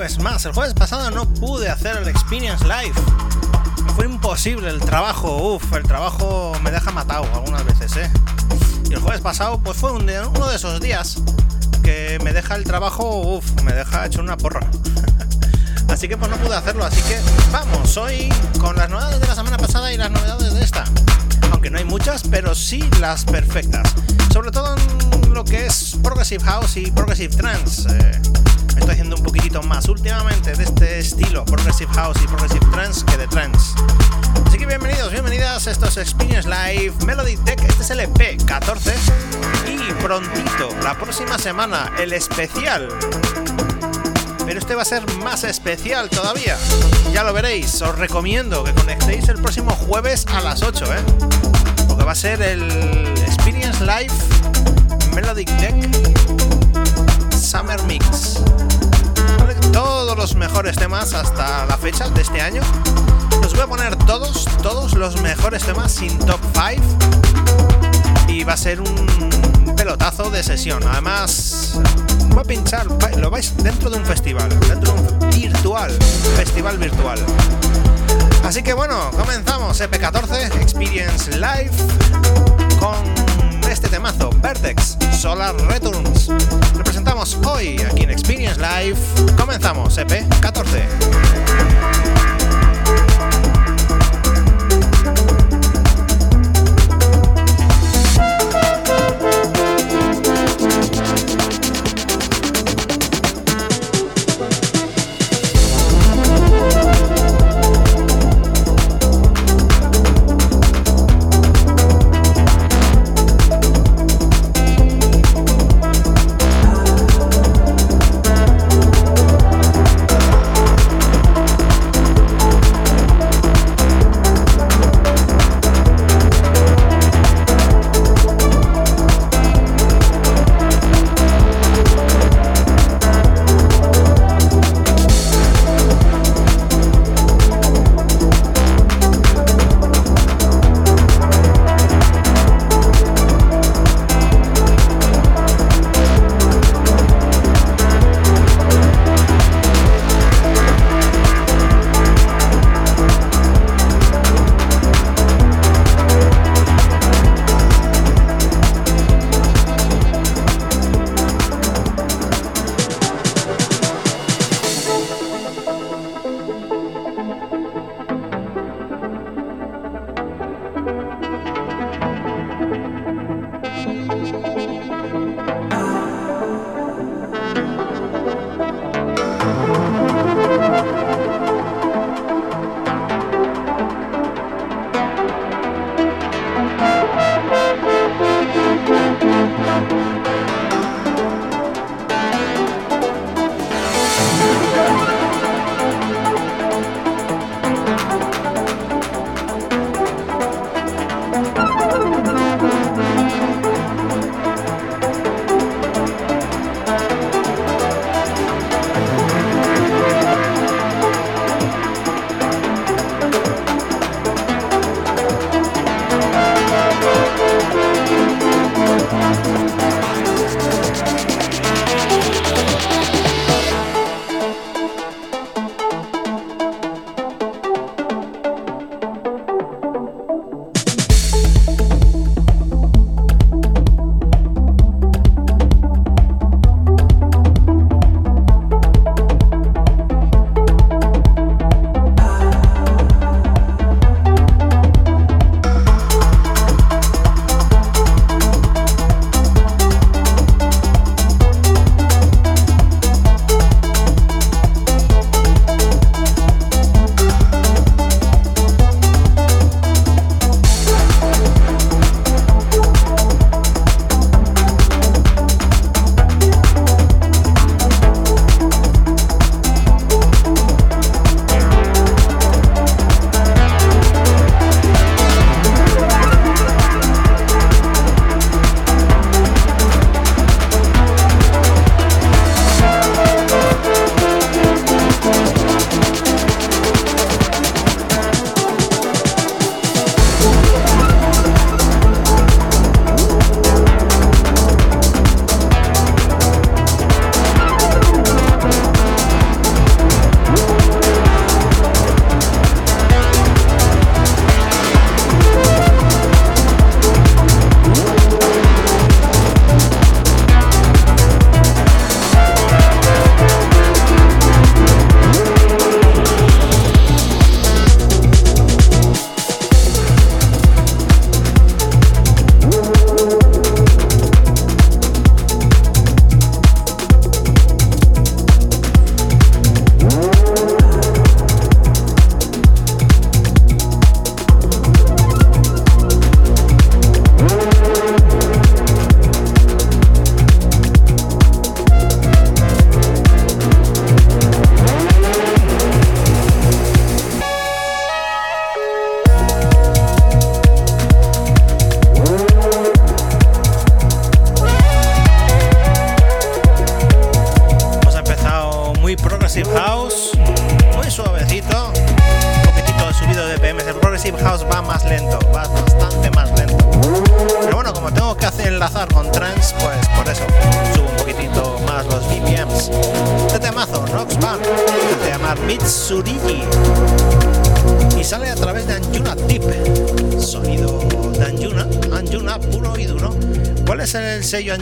Jueves más. El jueves pasado no pude hacer el Experience Live. fue imposible el trabajo. Uf, el trabajo me deja matado algunas veces, ¿eh? Y el jueves pasado, pues fue uno de esos días que me deja el trabajo, uf, me deja hecho una porra. así que pues no pude hacerlo. Así que vamos, hoy con las novedades de la semana pasada y las novedades de esta. Aunque no hay muchas, pero sí las perfectas. Sobre todo en lo que es Progressive House y Progressive Trance. Eh, me estoy haciendo un poquitito más últimamente de este estilo, Progressive House y Progressive Trance, que de Trance. Así que bienvenidos, bienvenidas, esto es Experience Live Melody Tech, este es el EP 14 y prontito, la próxima semana, el especial pero este va a ser más especial todavía. Ya lo veréis, os recomiendo que conectéis el próximo jueves a las 8, ¿eh? Porque va a ser el Experience Live Melodic Deck Summer Mix. Todos los mejores temas hasta la fecha de este año. Los voy a poner todos, todos los mejores temas sin top 5. Y va a ser un pelotazo de sesión. Además, voy a pinchar, lo vais dentro de un festival, dentro de un virtual, festival virtual. Así que bueno, comenzamos EP14 Experience Live con este temazo, Vertex Solar Returns. Lo presentamos hoy aquí en Experience Live. Comenzamos, EP 14.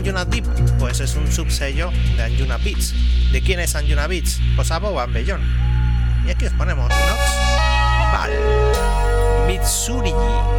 Anjuna Deep? Pues es un subsello de Anjuna Beats. ¿De quién es Anjuna Beats? Pues Abo Bellón. Y aquí os ponemos Nox Val Mitsurigi.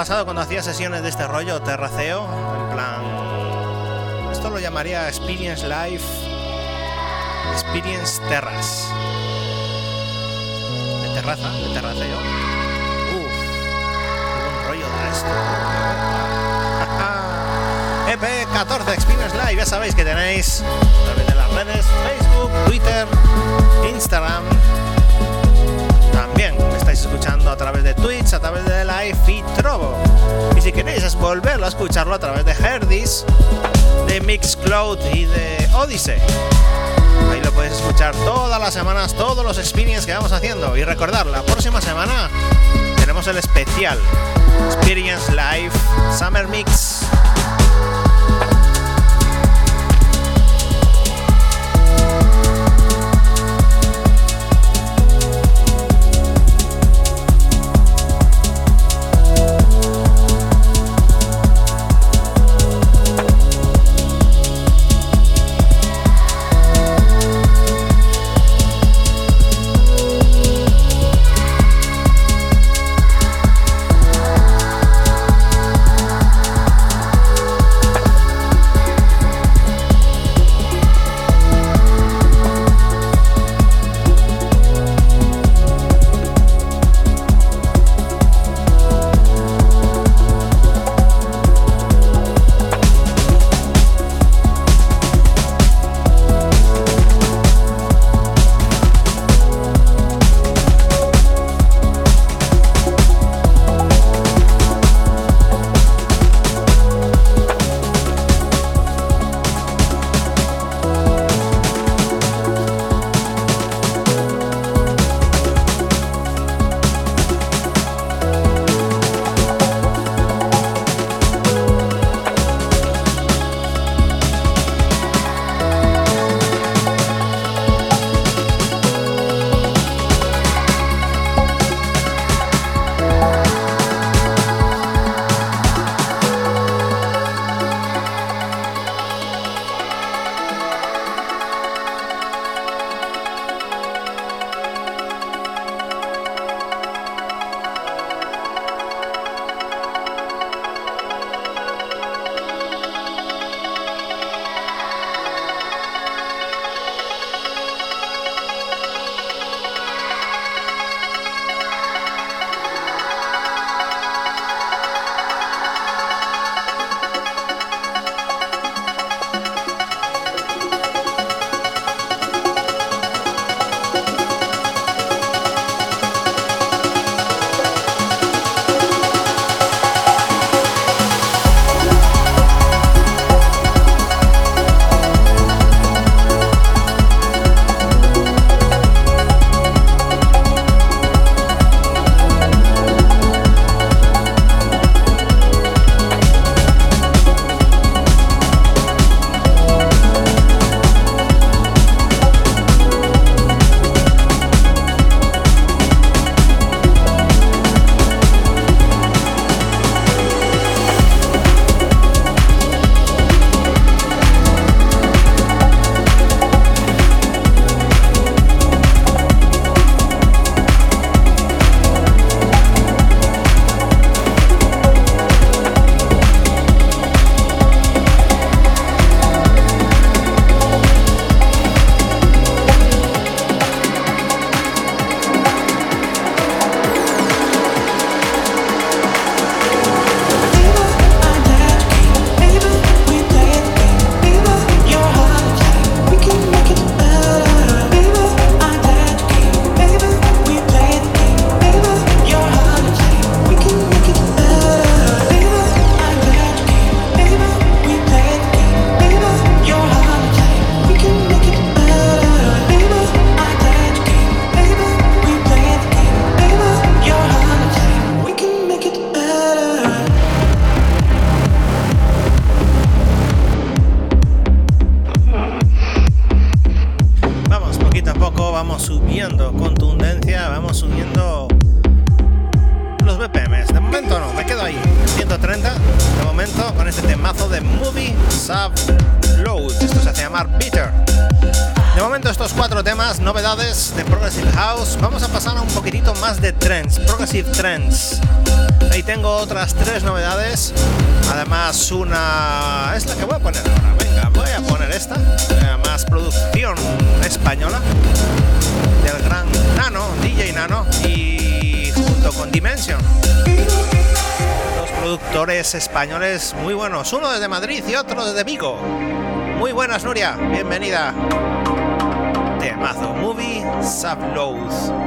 Hacía sesiones de este rollo, terraceo, en plan... Esto lo llamaría Experience Life, Experience Terras. De terraza, de terraceo. Uf, qué buen rollo da esto. EP14 Experience Live, ya sabéis que tenéis a través de las redes Facebook, Twitter, Instagram, escuchando a través de Twitch, a través de Live y Trovo. Y si queréis volverlo a escucharlo a través de Herdis, de Mixcloud y de Odyssey. Ahí lo podéis escuchar todas las semanas, todos los experiences que vamos haciendo. Y recordar, la próxima semana tenemos el especial Experience Live Summer Mix. Españoles muy buenos, uno desde Madrid y otro desde Vigo. Muy buenas, Nuria, bienvenida. Temazo Movie Subload.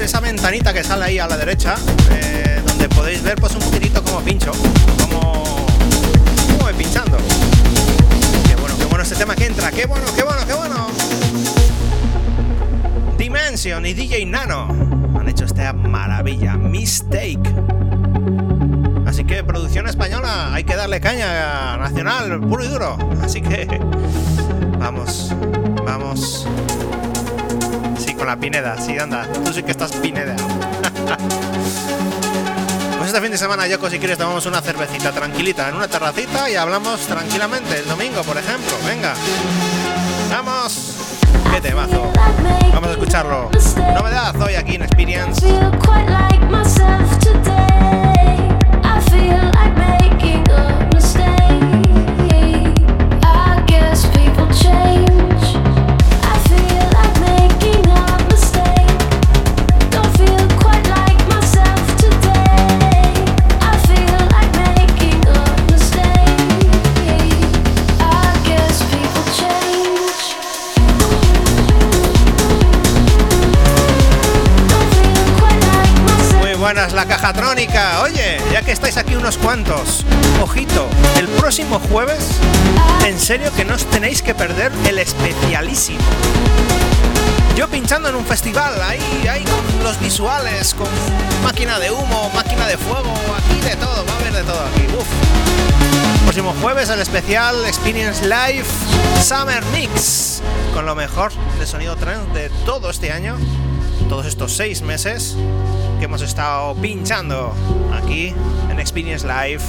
Es esa ventanita que sale ahí a la derecha, eh, donde podéis ver pues un poquitito como pincho, como, voy pinchando. Qué bueno, qué bueno este tema que entra, qué bueno, qué bueno, qué bueno. Dimension y DJ Nano han hecho esta maravilla, Mistake. Así que producción española, hay que darle caña nacional, puro y duro. Así que vamos, vamos. Con la Pineda, sí, anda. Tú sí que estás Pineda. pues este fin de semana, Yoko, si quieres, tomamos una cervecita tranquilita en una terracita y hablamos tranquilamente el domingo, por ejemplo. Venga. ¡Vamos! ¡Qué temazo! Vamos a escucharlo. Novedad hoy aquí en Experience. La caja trónica. Oye, ya que estáis aquí unos cuantos, ojito, el próximo jueves, en serio que no os tenéis que perder el especialísimo. Yo pinchando en un festival, ahí, ahí con los visuales, con máquina de humo, máquina de fuego, aquí de todo, va a haber de todo aquí. Uf. Próximo jueves el especial Experience Live Summer Mix, con lo mejor de sonido trance de todo este año, todos estos seis meses que hemos estado pinchando aquí en Experience Live.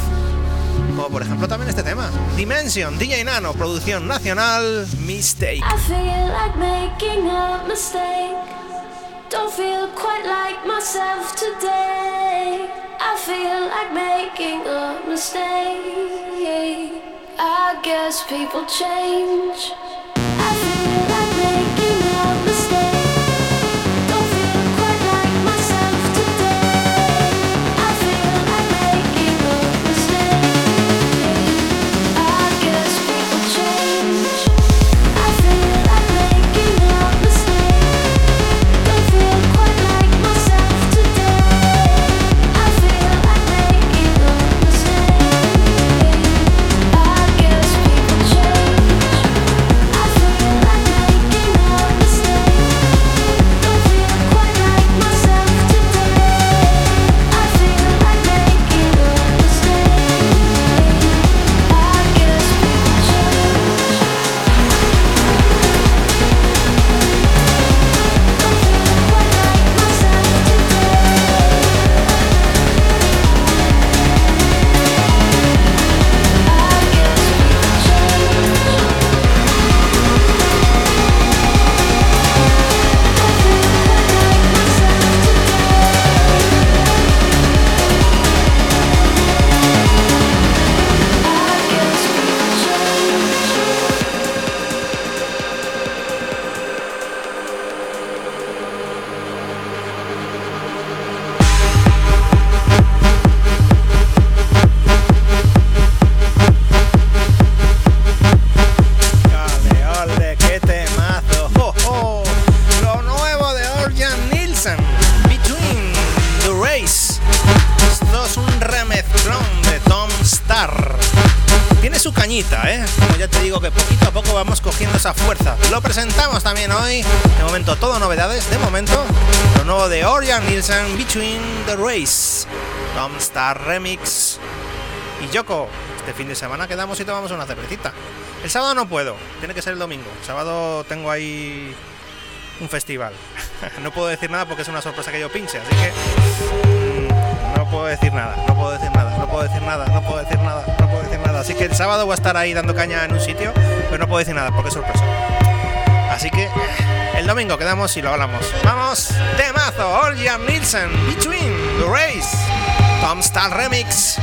Como por ejemplo también este tema, Dimension, DJ Nano, producción nacional, Mistake. I feel like making a mistake. Don't feel quite like myself today. I feel like making a mistake. I guess people change. Cañita, ¿eh? Como ya te digo que poquito a poco vamos cogiendo esa fuerza. Lo presentamos también hoy. De momento todo novedades. De momento lo nuevo de Orjan Nielsen, Between the Race. Tom Starr Remix. Y Yoko, este fin de semana quedamos y tomamos una cervecita. El sábado no puedo, tiene que ser el domingo. El sábado tengo ahí un festival. no puedo decir nada porque es una sorpresa que yo pinche, así que mm, no puedo decir nada, no puedo decir nada, no puedo decir nada, no puedo decir nada, Así que el sábado voy a estar ahí dando caña en un sitio, pero no puedo decir nada porque es sorpresa. Así que eh, el domingo quedamos y lo hablamos. Vamos, temazo, Orjan Nielsen, Between the Race, Tom Stahl Remix.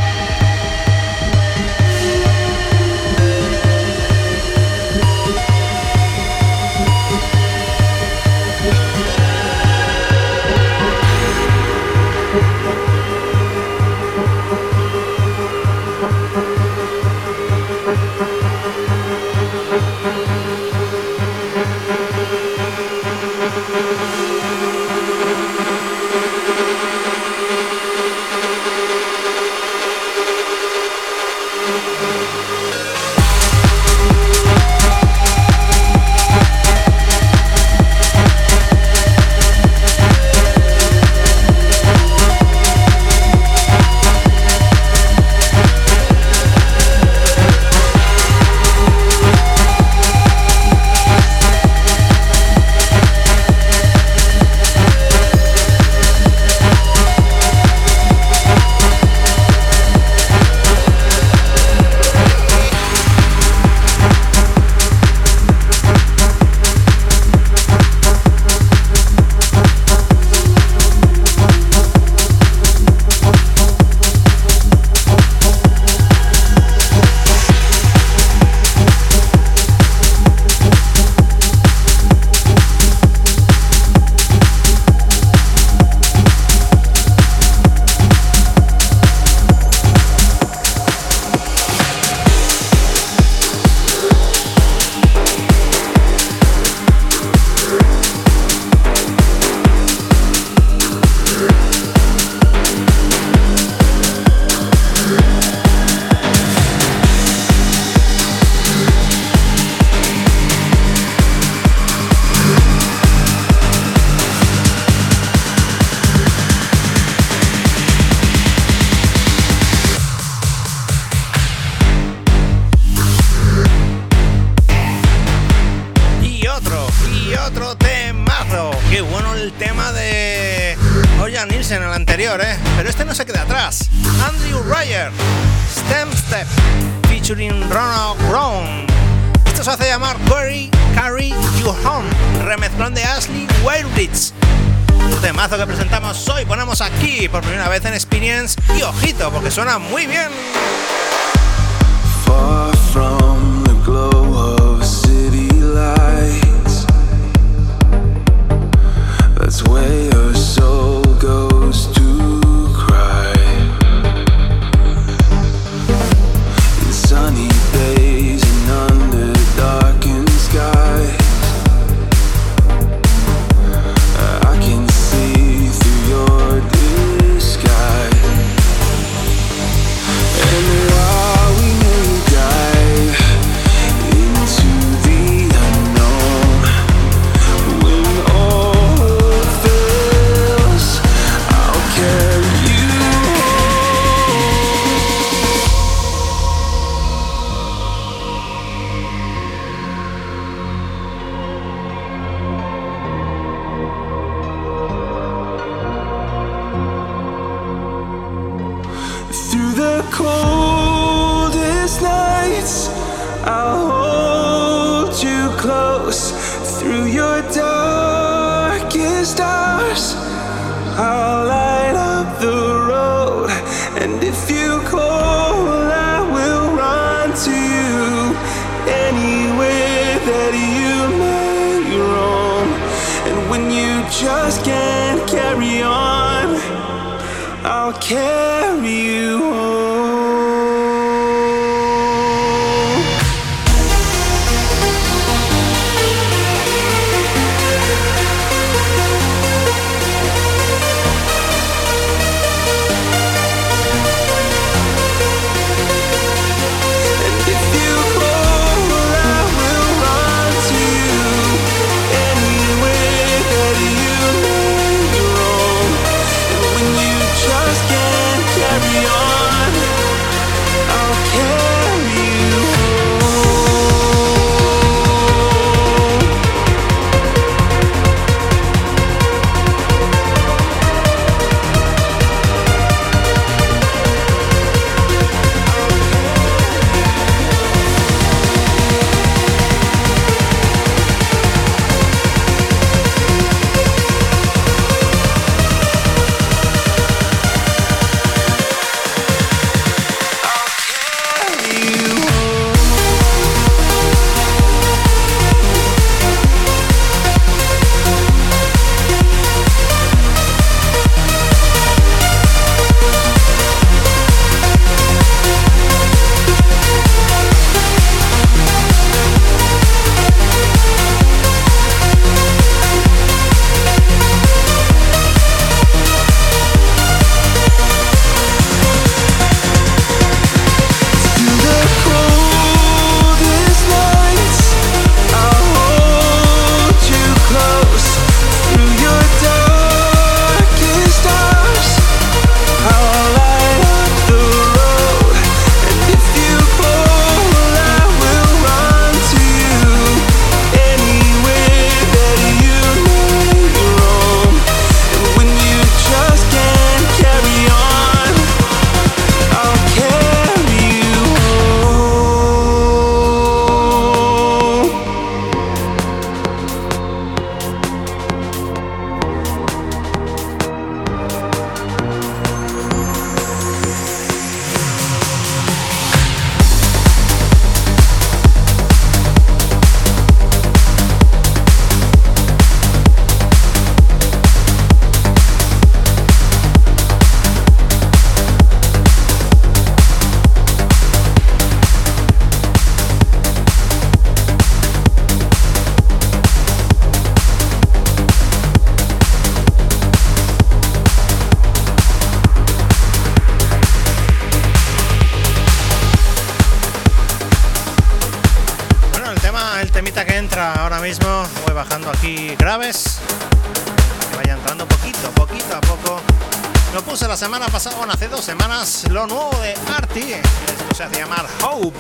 Lo puse la semana pasada, bueno, hace dos semanas, lo nuevo de Arti. Esto se hace llamar Hope.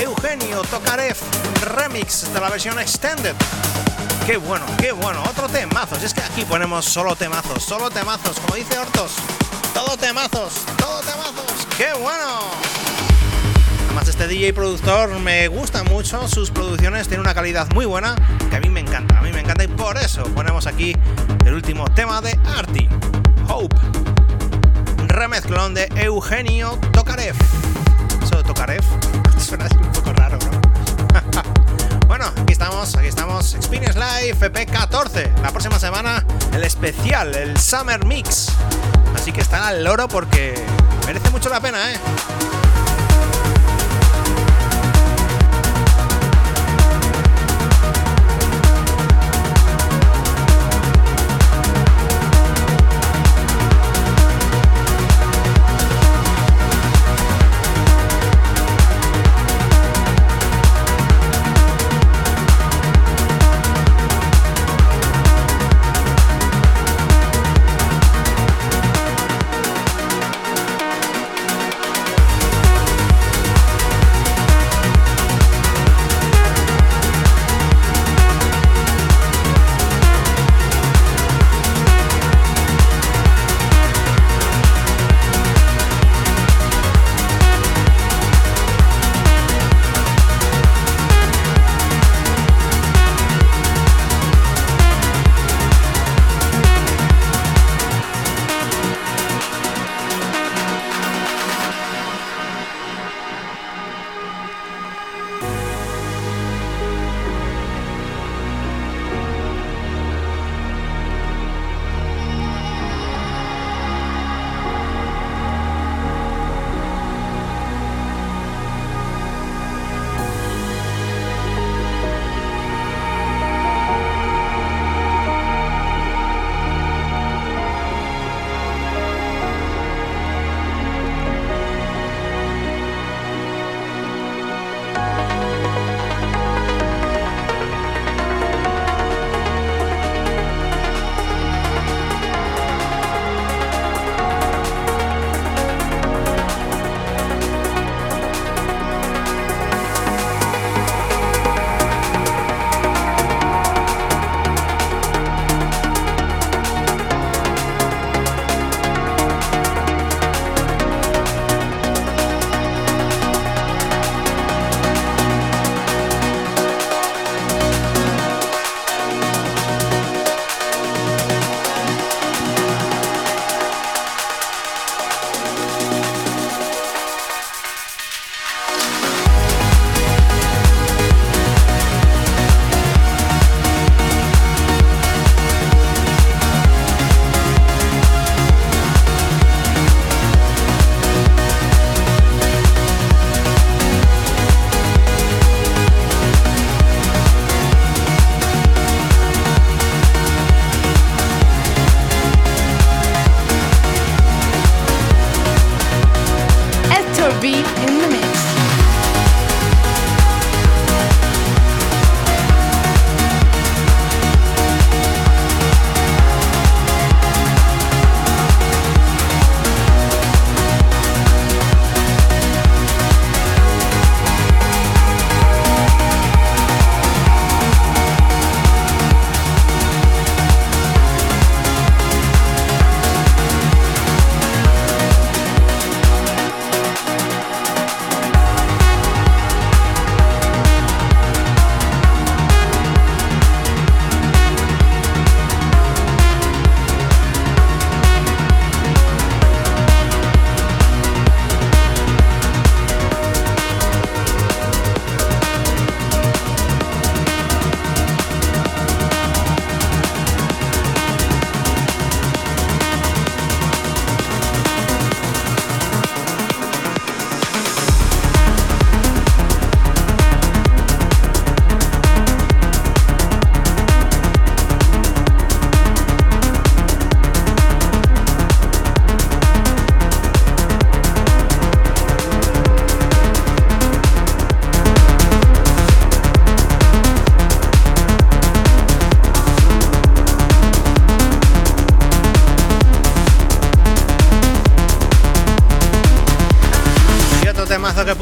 Eugenio Tokarev remix de la versión extended. Qué bueno, qué bueno. Otro temazos. Es que aquí ponemos solo temazos, solo temazos. Como dice Hortos, todo temazos, todo temazos. Qué bueno. Además, este DJ productor me gusta mucho, sus producciones tienen una calidad muy buena que a mí me encanta, a mí me encanta y por eso ponemos aquí el último tema de Arti, Hope. Remezclón de Eugenio Tokarev. Eso Tokarev suena un poco raro, ¿no? bueno, aquí estamos, aquí estamos. Experience Live EP14. La próxima semana el especial, el Summer Mix. Así que están al loro porque merece mucho la pena, ¿eh?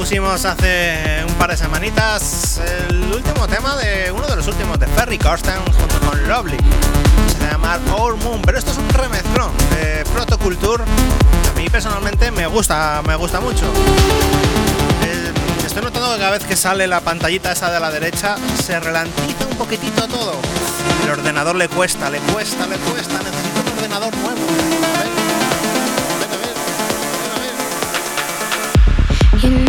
Pusimos hace un par de semanitas el último tema de uno de los últimos de Ferry Corsten junto con Lovely. Se llama Our Moon, pero esto es un remezclón de Protoculture. A mí personalmente me gusta, me gusta mucho. Eh, estoy notando que cada vez que sale la pantallita esa de la derecha se ralentiza un poquitito todo. El ordenador le cuesta, le cuesta, le cuesta. Necesito un ordenador nuevo. You know,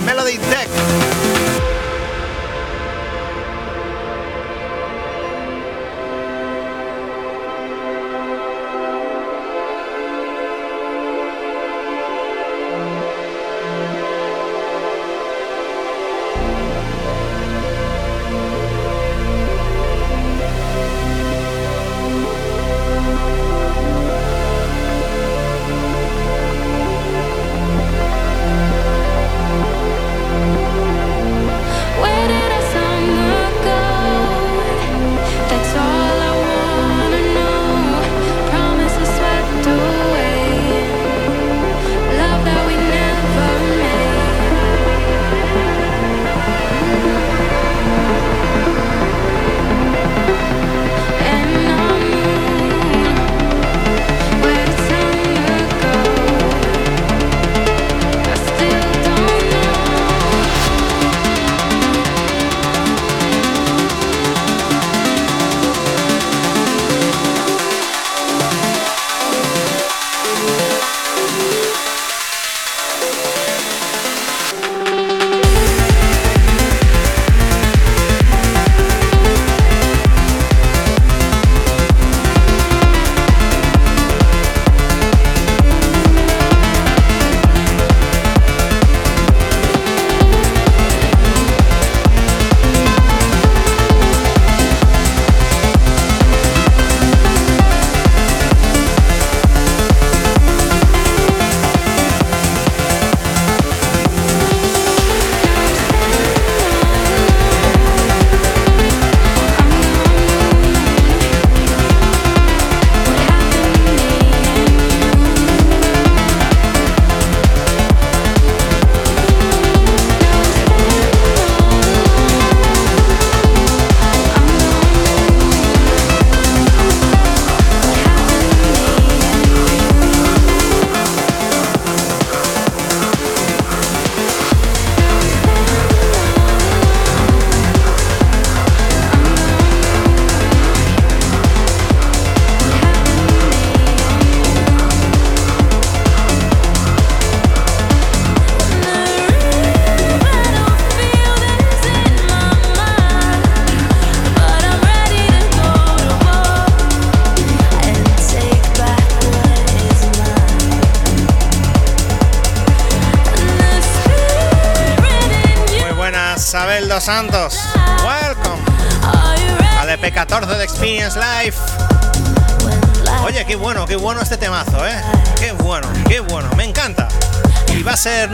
Melody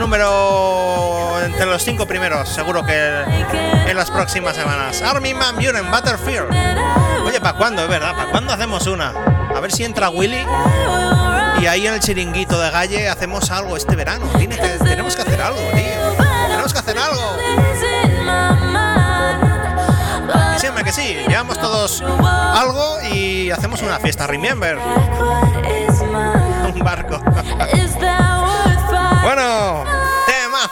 número entre los cinco primeros, seguro que en las próximas semanas. Armin Van Buren, Butterfield. Oye, ¿para cuándo, es verdad? ¿Para cuándo hacemos una? A ver si entra Willy Y ahí en el chiringuito de Galle hacemos algo este verano. Tenemos que hacer algo, tío. Tenemos que hacer algo. Siempre que sí, llevamos todos algo y hacemos una fiesta. Remember, un barco.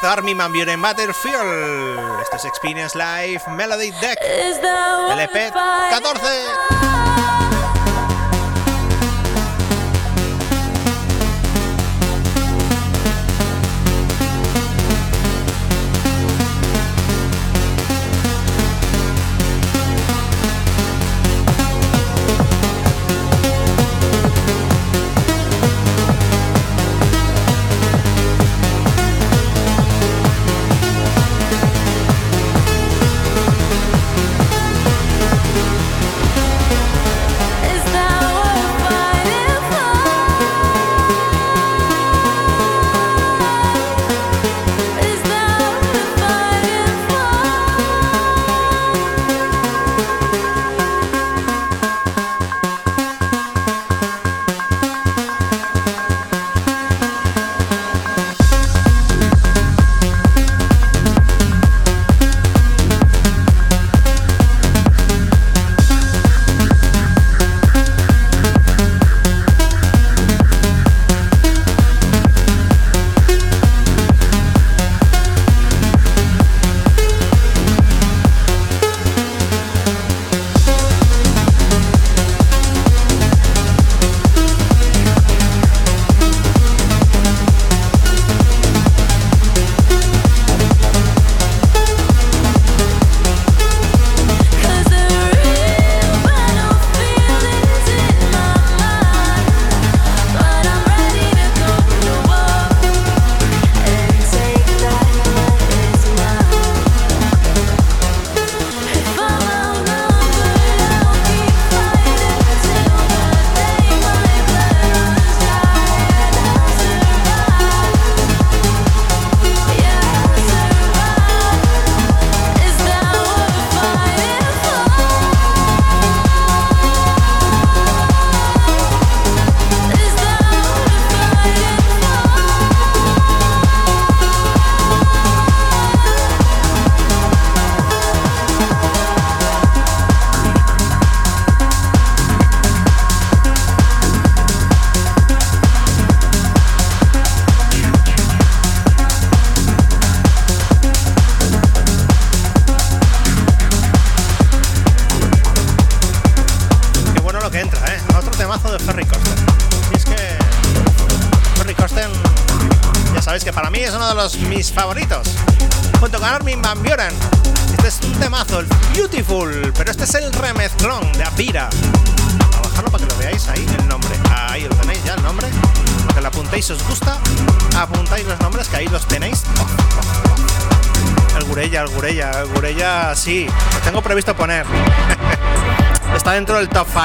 Army Man Buren Battlefield. Esto es Experience Live Melody Deck. LP 14.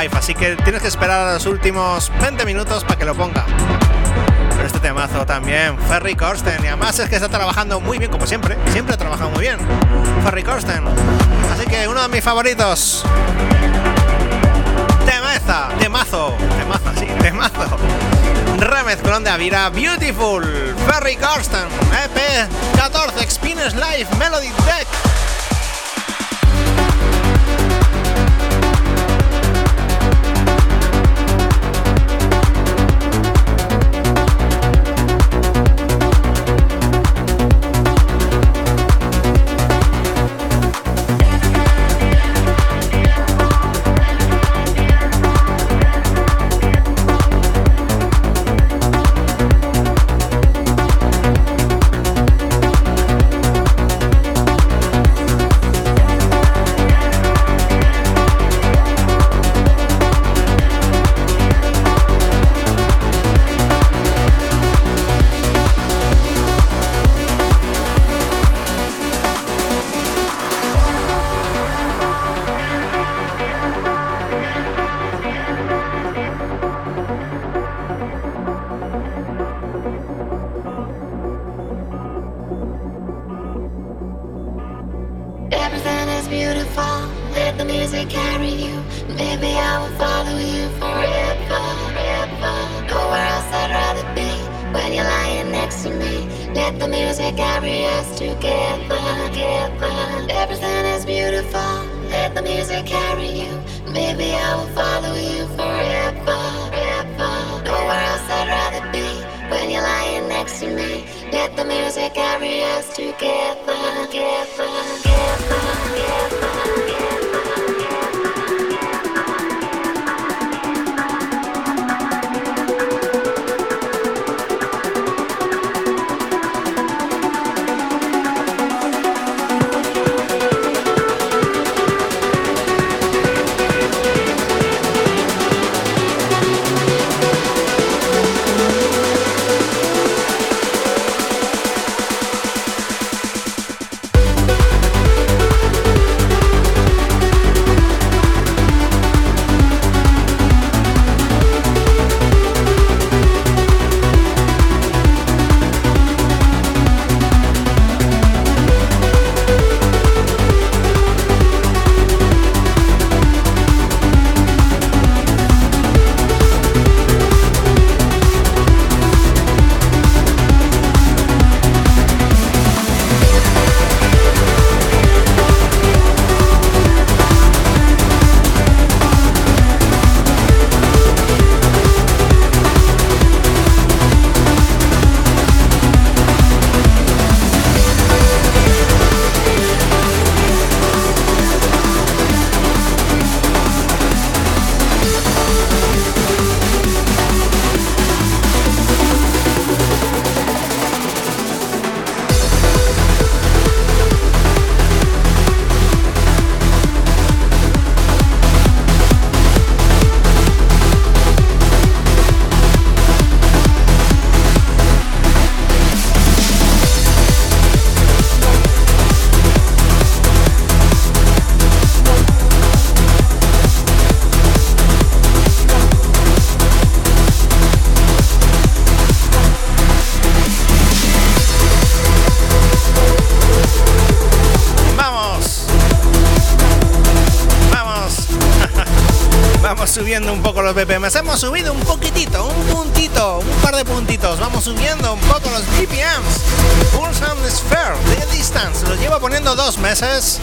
Del top 5, así que tienes que esperar los últimos 20 minutos para que lo ponga. Pero este temazo también, Ferry Corsten, y además es que está trabajando muy bien, como siempre, siempre ha trabajado muy bien. Ferry Corsten. Así que uno de mis favoritos. Temaza, temazo, temaza, sí, temazo. Remezclón de Avira, Beautiful, Ferry Corsten, EP 14, Experience Live, Melody Deck. BPMs. Hemos subido un poquitito, un puntito, un par de puntitos. Vamos subiendo un poco los BPMs. Pulse and Sphere de Distance. Lo llevo poniendo dos meses.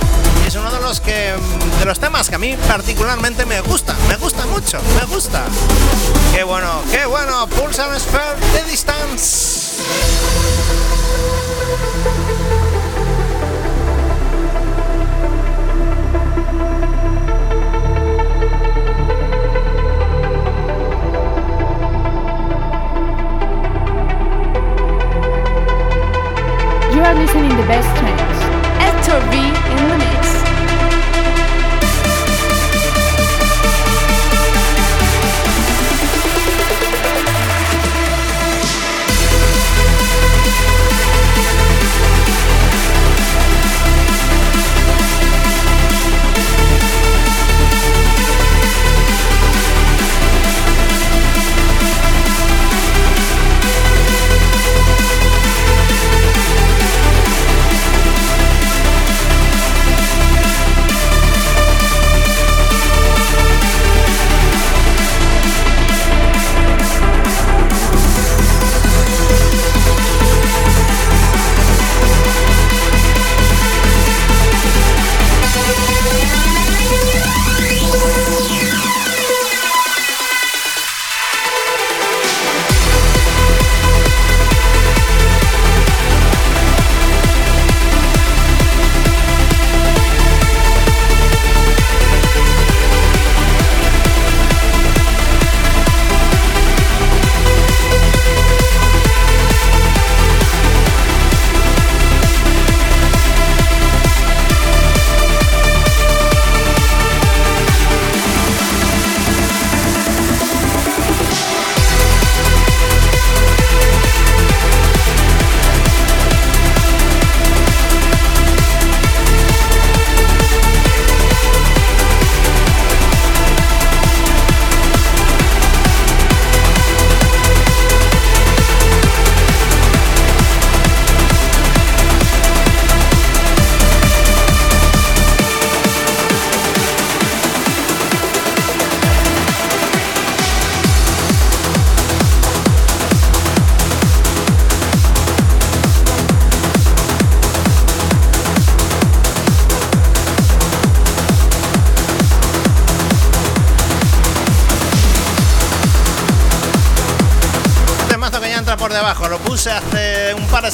Es uno de los que. de los temas que a mí particularmente me gusta. Me gusta mucho. Me gusta. Qué bueno, qué bueno. Pulse and Sphere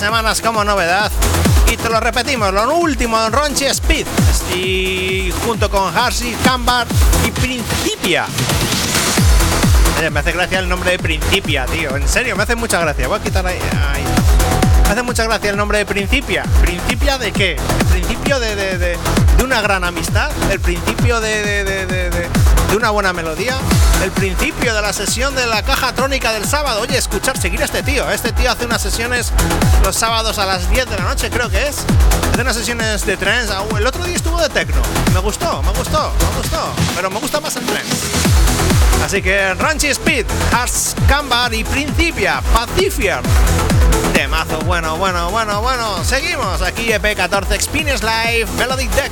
semanas como novedad. Y te lo repetimos, lo último en Ronchi Speed. Y junto con Harsi, Cambar y Principia. Oye, me hace gracia el nombre de Principia, tío. En serio, me hace mucha gracia. Voy a quitar ahí. Me hace mucha gracia el nombre de Principia. ¿Principia de qué? ¿El principio de, de, de, de una gran amistad? ¿El principio de una buena melodía? ¿El principio de la sesión de la caja trónica del sábado? Oye, escuchar, seguir a este tío. Este tío hace unas sesiones los sábados a las 10 de la noche, creo que es. Hace unas sesiones de trance. Ah, El otro día estuvo de techno. Me gustó, me gustó, me gustó. Pero me gusta más el trance. Así que Ranchy Speed, Hars Cambar y Principia, Pacifier. Temazo, bueno, bueno, bueno, bueno. Seguimos aquí EP14 Experience Live Melodic Deck.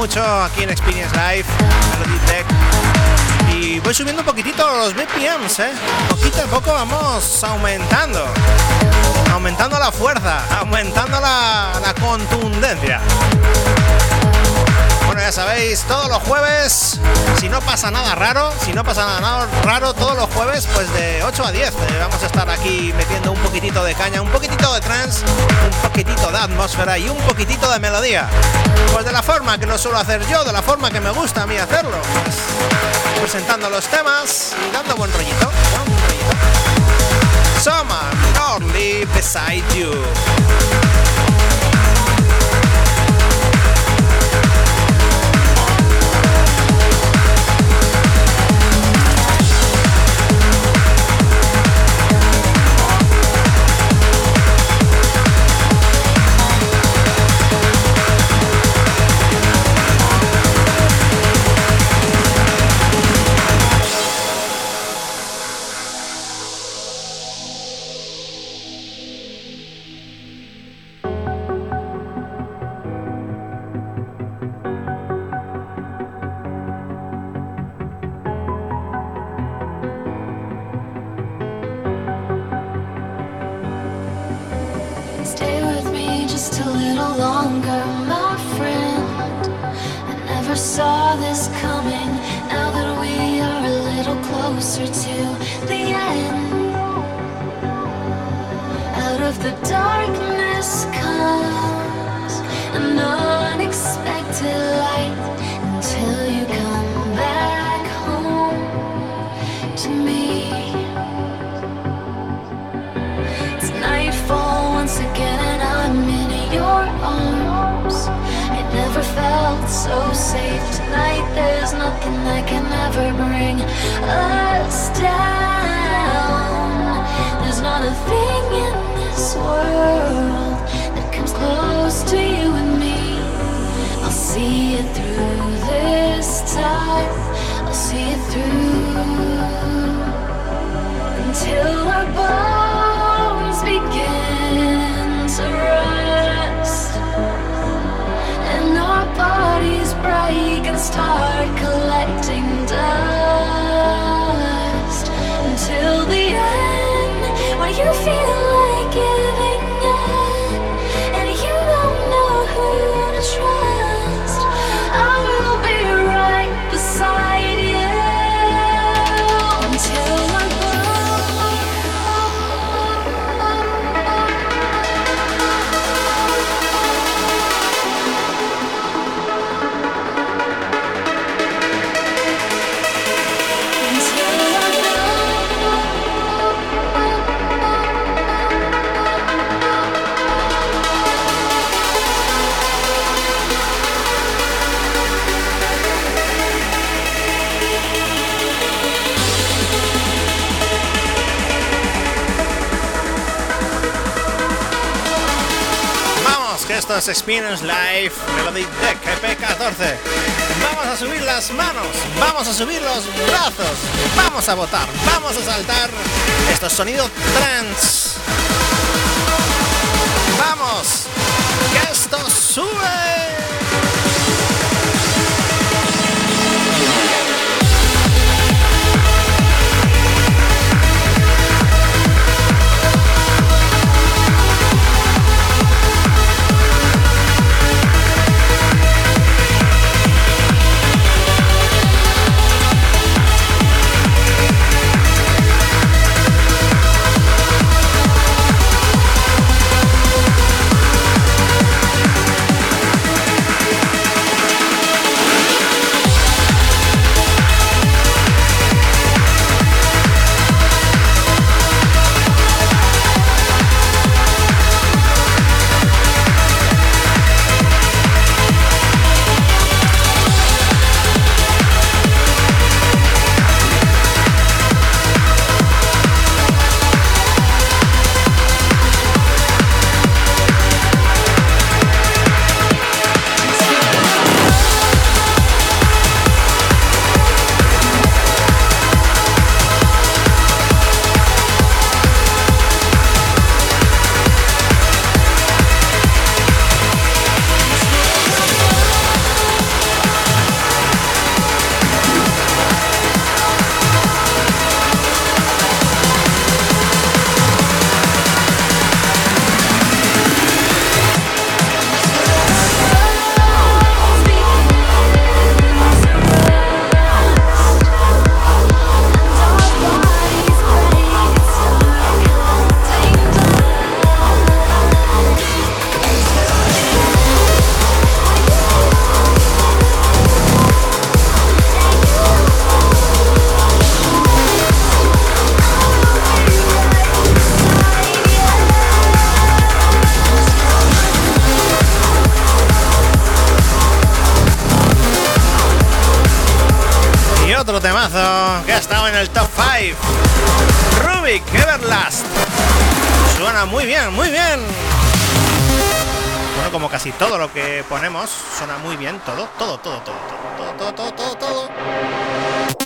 Mucho aquí en Experience Live, Melody Tech. Y voy subiendo un poquitito los BPMs, ¿eh? Poquito a poco vamos aumentando. Aumentando la fuerza, aumentando la, contundencia. Bueno, ya sabéis, todos los jueves, si no pasa nada raro, si no pasa nada raro, todos los jueves, pues de 8 a 10 eh, vamos a estar aquí metiendo un poquitito de caña, un poquitito atmósfera y un poquitito de melodía. Pues de la forma que lo suelo hacer yo, de la forma que me gusta a mí hacerlo. Presentando los temas y dando buen rollito. Buen rollito. Summer, Norley, Beside You. Closer to the end, out of the darkness comes an unexpected light until you come back home to me. It's nightfall once again, and I'm in your arms. I never felt so safe tonight. There's nothing can bring us down. There's not a thing in this world that comes close to you and me. I'll see it through this time. I'll see it through until our bones begin to rust and our bodies break and start collecting feel Es Experience Live Melody Deck EP14. Vamos a subir las manos, vamos a subir los brazos, vamos a votar, vamos a saltar. Esto es sonido trance. Que ha en el top 5. Rubik Everlast. Suena muy bien, muy bien. Bueno, como casi todo lo que ponemos, suena muy bien todo, todo, todo, todo, todo, todo, todo, todo, todo. This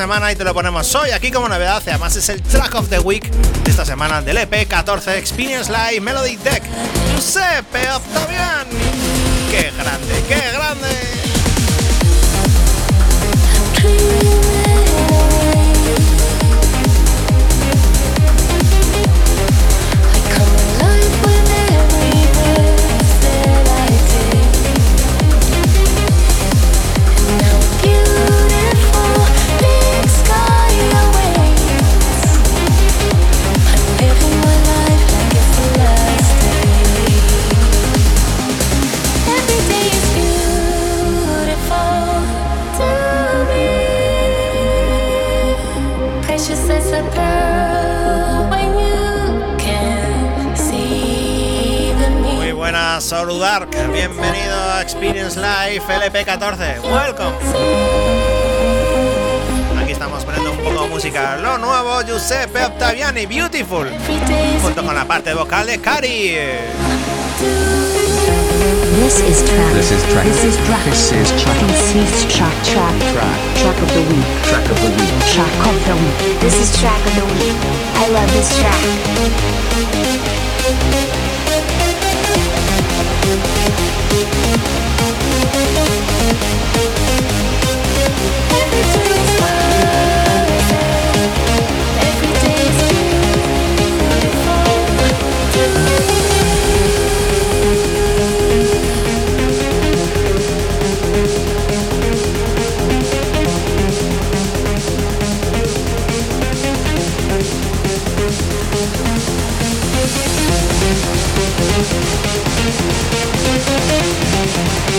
semana y te lo ponemos hoy aquí como novedad. Además es el track of the week de esta semana del EP 14 Experience Live Melody Deck. Giuseppe Ottaviani. ¡Qué grande, qué grande! Buenas, saludar. Bienvenido a Experience Live LP14. Welcome. Aquí estamos poniendo un poco de música. Lo nuevo, Giuseppe Ottaviani, Beautiful. Junto con la parte vocal de Cari. This is track. This is track. This is track. This is track. This is track. Track. Track. Track of the week. Track of the week. Track of the week. This is track of the week. I love this track. We'll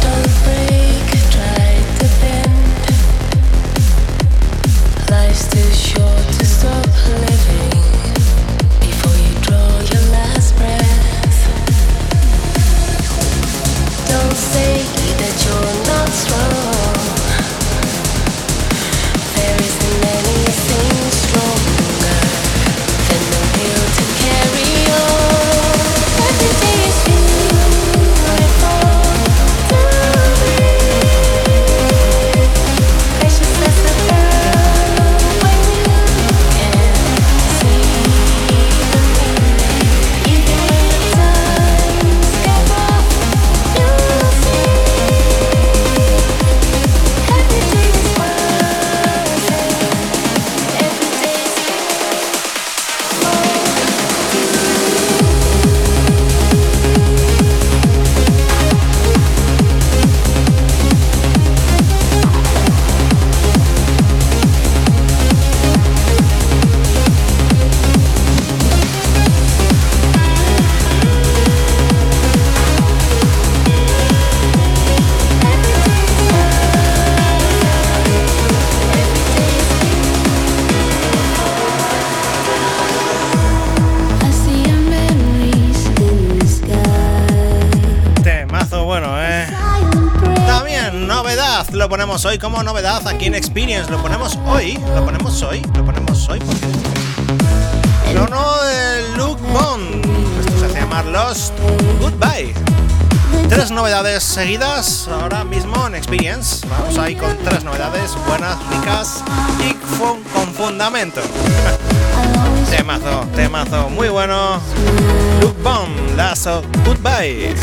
Don't break. hoy como novedad aquí en Experience. Lo ponemos hoy, lo ponemos hoy, lo ponemos hoy porque. No de Luke Bond. Esto se hace llamar Lost Goodbye. Tres novedades seguidas ahora mismo en Experience. Vamos ahí con tres novedades buenas, ricas y con, con fundamento. Temazo, temazo, muy bueno. Luke Bomb, Lazo, Goodbye.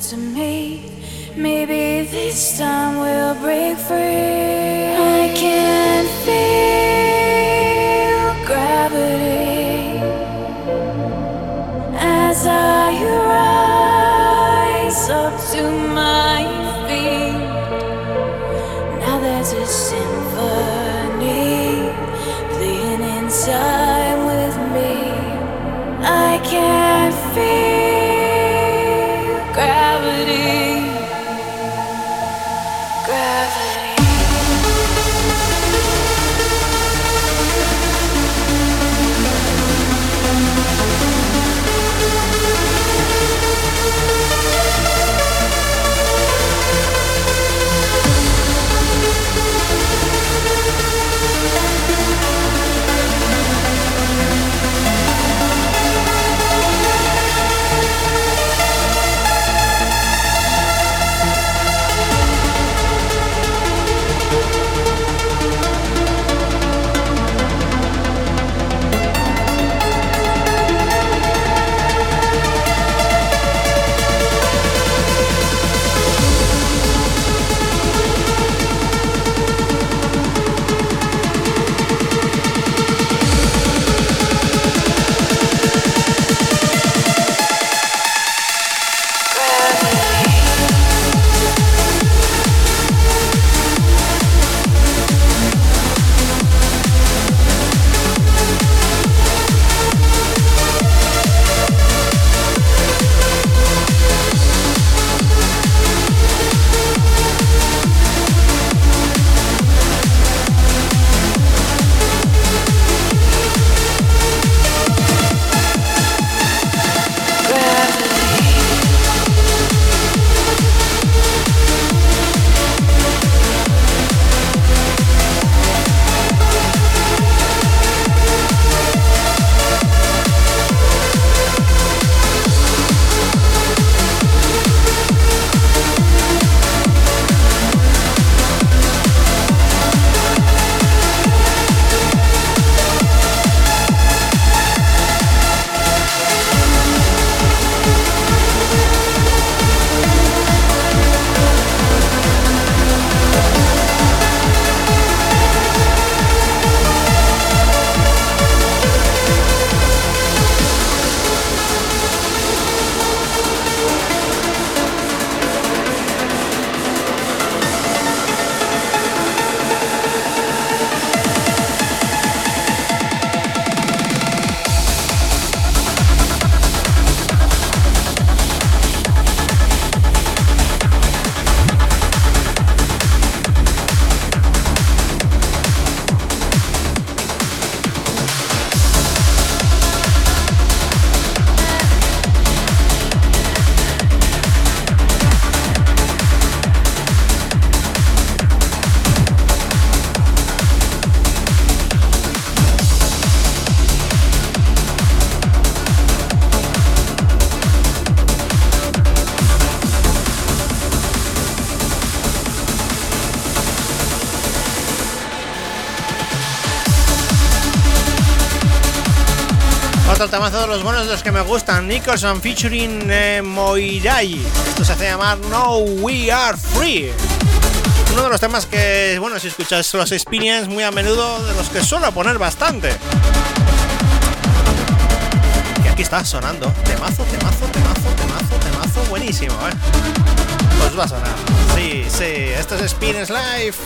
said to me, maybe this time we'll break free. I can feel gravity as I. Otro temazo de los buenos de los que me gustan. Nicholson featuring eh, Moirai. Esto se hace llamar No We Are Free. Uno de los temas que, bueno, si escuchas los Experience muy a menudo, de los que suelo poner bastante. Y aquí está sonando. Temazo, temazo, temazo, temazo, temazo. Buenísimo, ¿eh? Pues va a sonar. Sí, sí. Esto es Experience Live.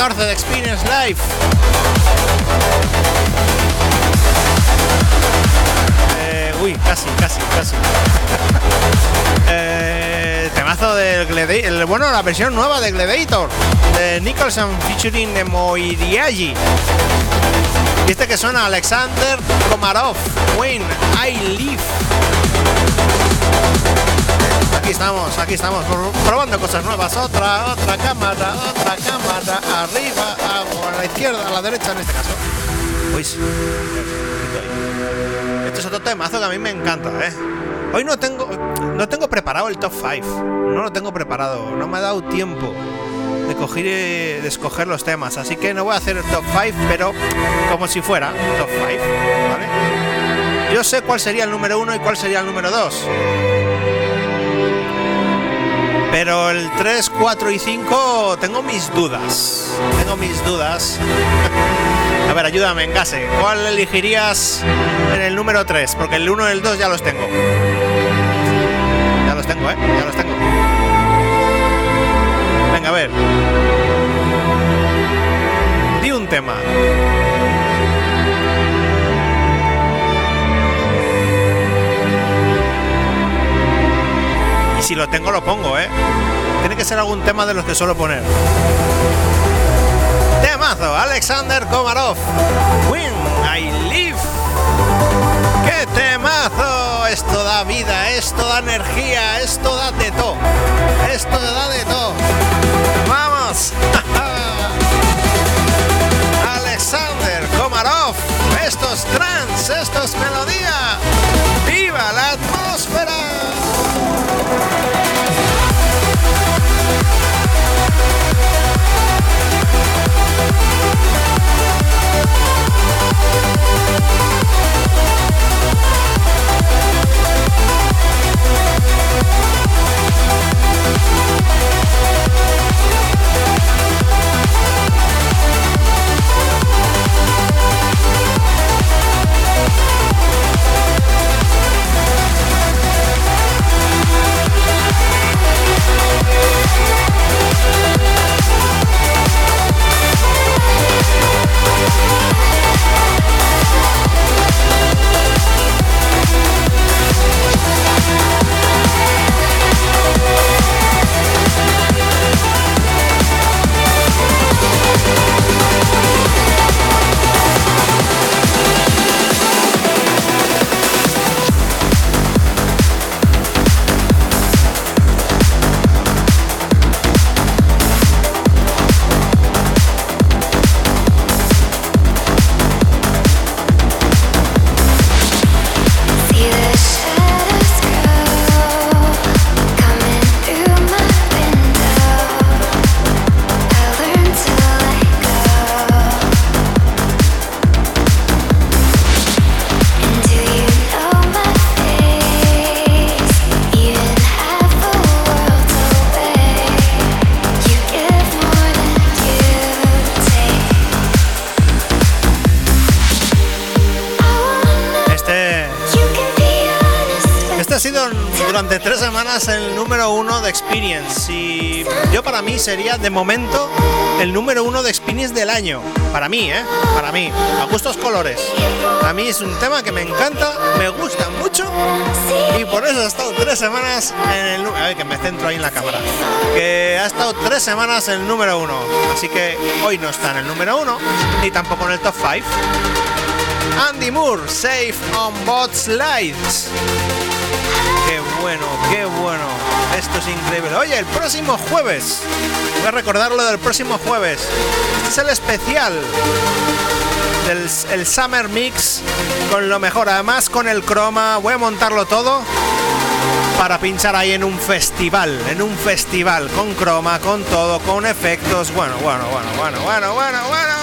14 de Experience Live. Eh, uy, casi, casi, casi. eh, temazo del Gladiator. Bueno, la versión nueva de Gladiator. De Nicholson featuring Moiriagi. Viste que son Alexander Komarov, When I Live. Aquí estamos, aquí estamos probando cosas nuevas. Otra, otra cámara, otra cámara. Arriba, a la izquierda, a la derecha en este caso. Uy, este es otro temazo que a mí me encanta, ¿eh? Hoy no tengo, no tengo preparado el top 5. No lo tengo preparado. No me ha dado tiempo de, coger, de escoger los temas. Así que no voy a hacer el top 5, pero como si fuera top 5. ¿Vale? Yo sé cuál sería el número 1 y cuál sería el número 2. Pero el 3, 4 y 5 tengo mis dudas. Tengo mis dudas. A ver, ayúdame, Engase. ¿Cuál elegirías en el número 3? Porque el 1 y el 2 ya los tengo. Ya los tengo, ¿eh? Ya los tengo. Venga, a ver. Di un tema. Si lo tengo, lo pongo, ¿eh? Tiene que ser algún tema de los que suelo poner. Temazo, Alexander Komarov. When I Live. ¡Qué temazo! Esto da vida, esto da energía, esto da de todo. Esto da de todo. ¡Vamos! Alexander Komarov. Esto es trance, esto semanas el número uno de Experience. Y yo para mí sería de momento el número uno de Experience del año. Para mí, ¿eh? Para mí. A gustos colores. A mí es un tema que me encanta, me gusta mucho. Y por eso ha estado tres semanas en el... A ver, que me centro ahí en la cámara. Que ha estado tres semanas en el número uno. Así que hoy no está en el número uno, ni tampoco en el top 5. Andy Moore, Safe on Bots Lights. Qué bueno, qué bueno. Esto es increíble. Oye, el próximo jueves. Voy a recordar lo del próximo jueves. Este es el especial del el Summer Mix con lo mejor. Además, con el croma. Voy a montarlo todo para pinchar ahí en un festival. En un festival. Con croma, con todo, con efectos. Bueno, bueno, bueno, bueno, bueno, bueno, bueno. bueno,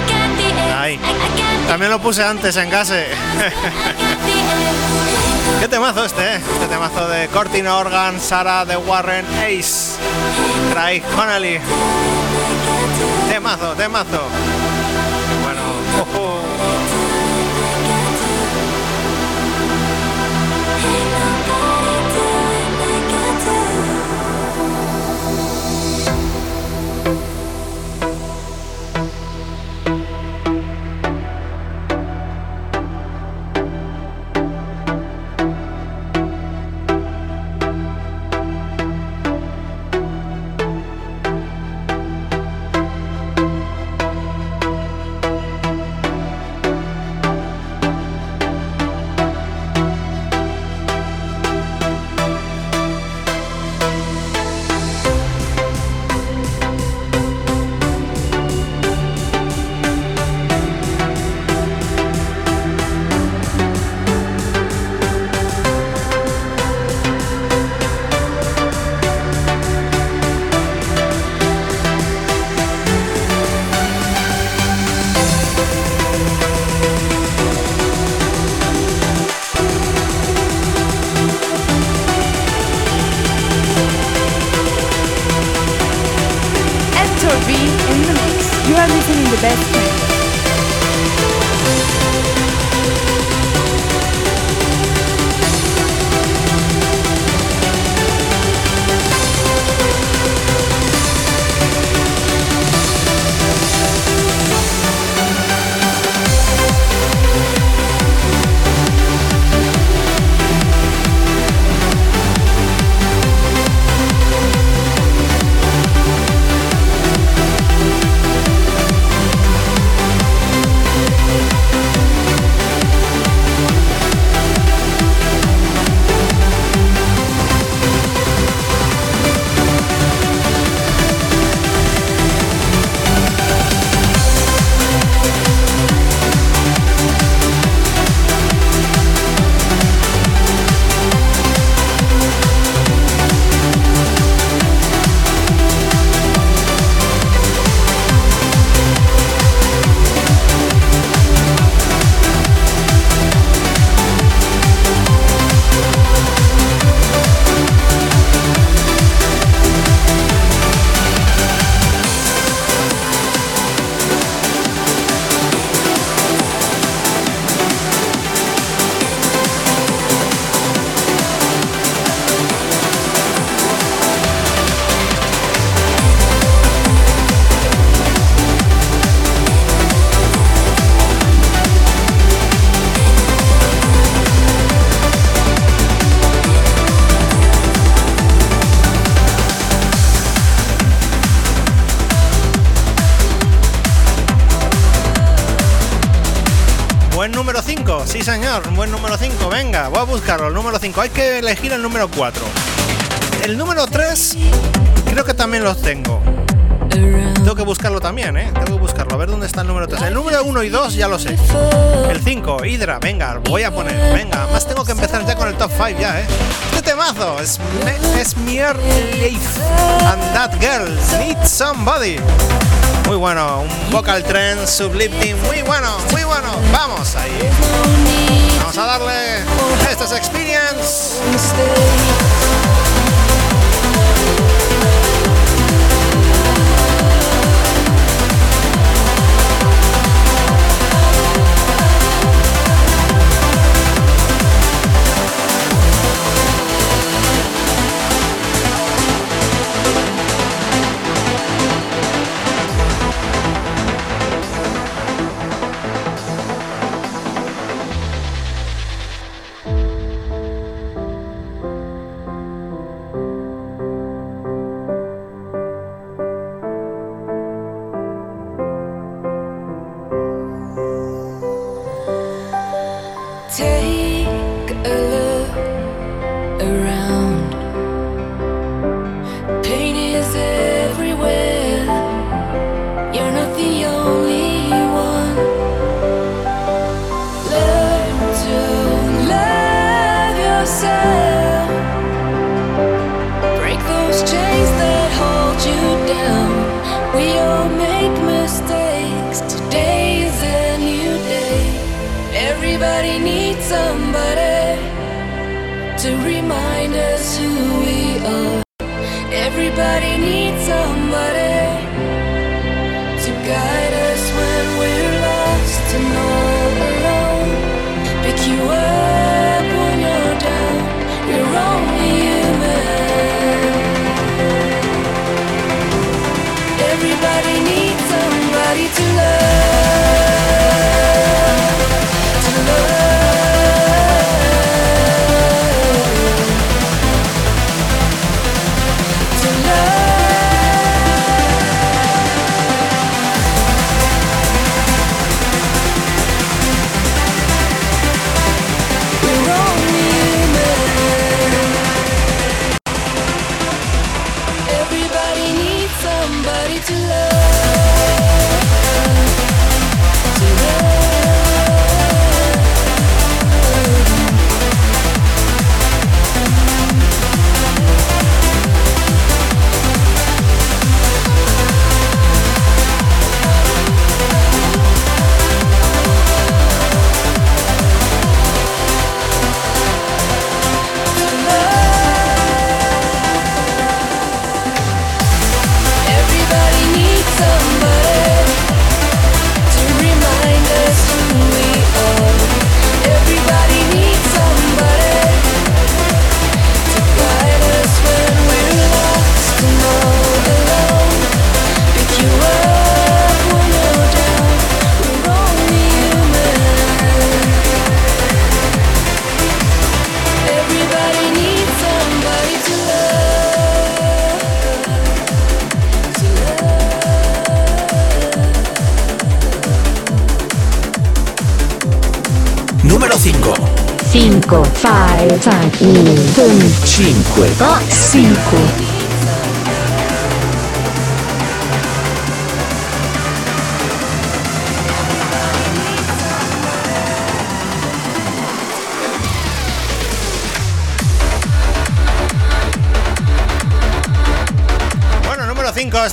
got the edge. Ahí. También lo puse antes en edge. ¿Qué temazo este, eh? Este temazo de Cortina Organ, Sara de Warren, Ace, Craig Connelly. Temazo, temazo. 5, hay que elegir el número 4. El número 3 creo que también los tengo. Tengo que buscarlo también, ¿eh? Tengo que buscarlo, a ver dónde está el número 3. El número 1 y 2 ya lo sé. El 5, Hydra, venga, voy a poner, venga. Más tengo que empezar ya con el top 5 ya, ¿eh? Este temazo es, Mier Leif and That Girl Need Somebody. Muy bueno, un vocal trend sublifting, muy bueno, muy bueno. Vamos ahí. Vamos a darle. Esto es Experience.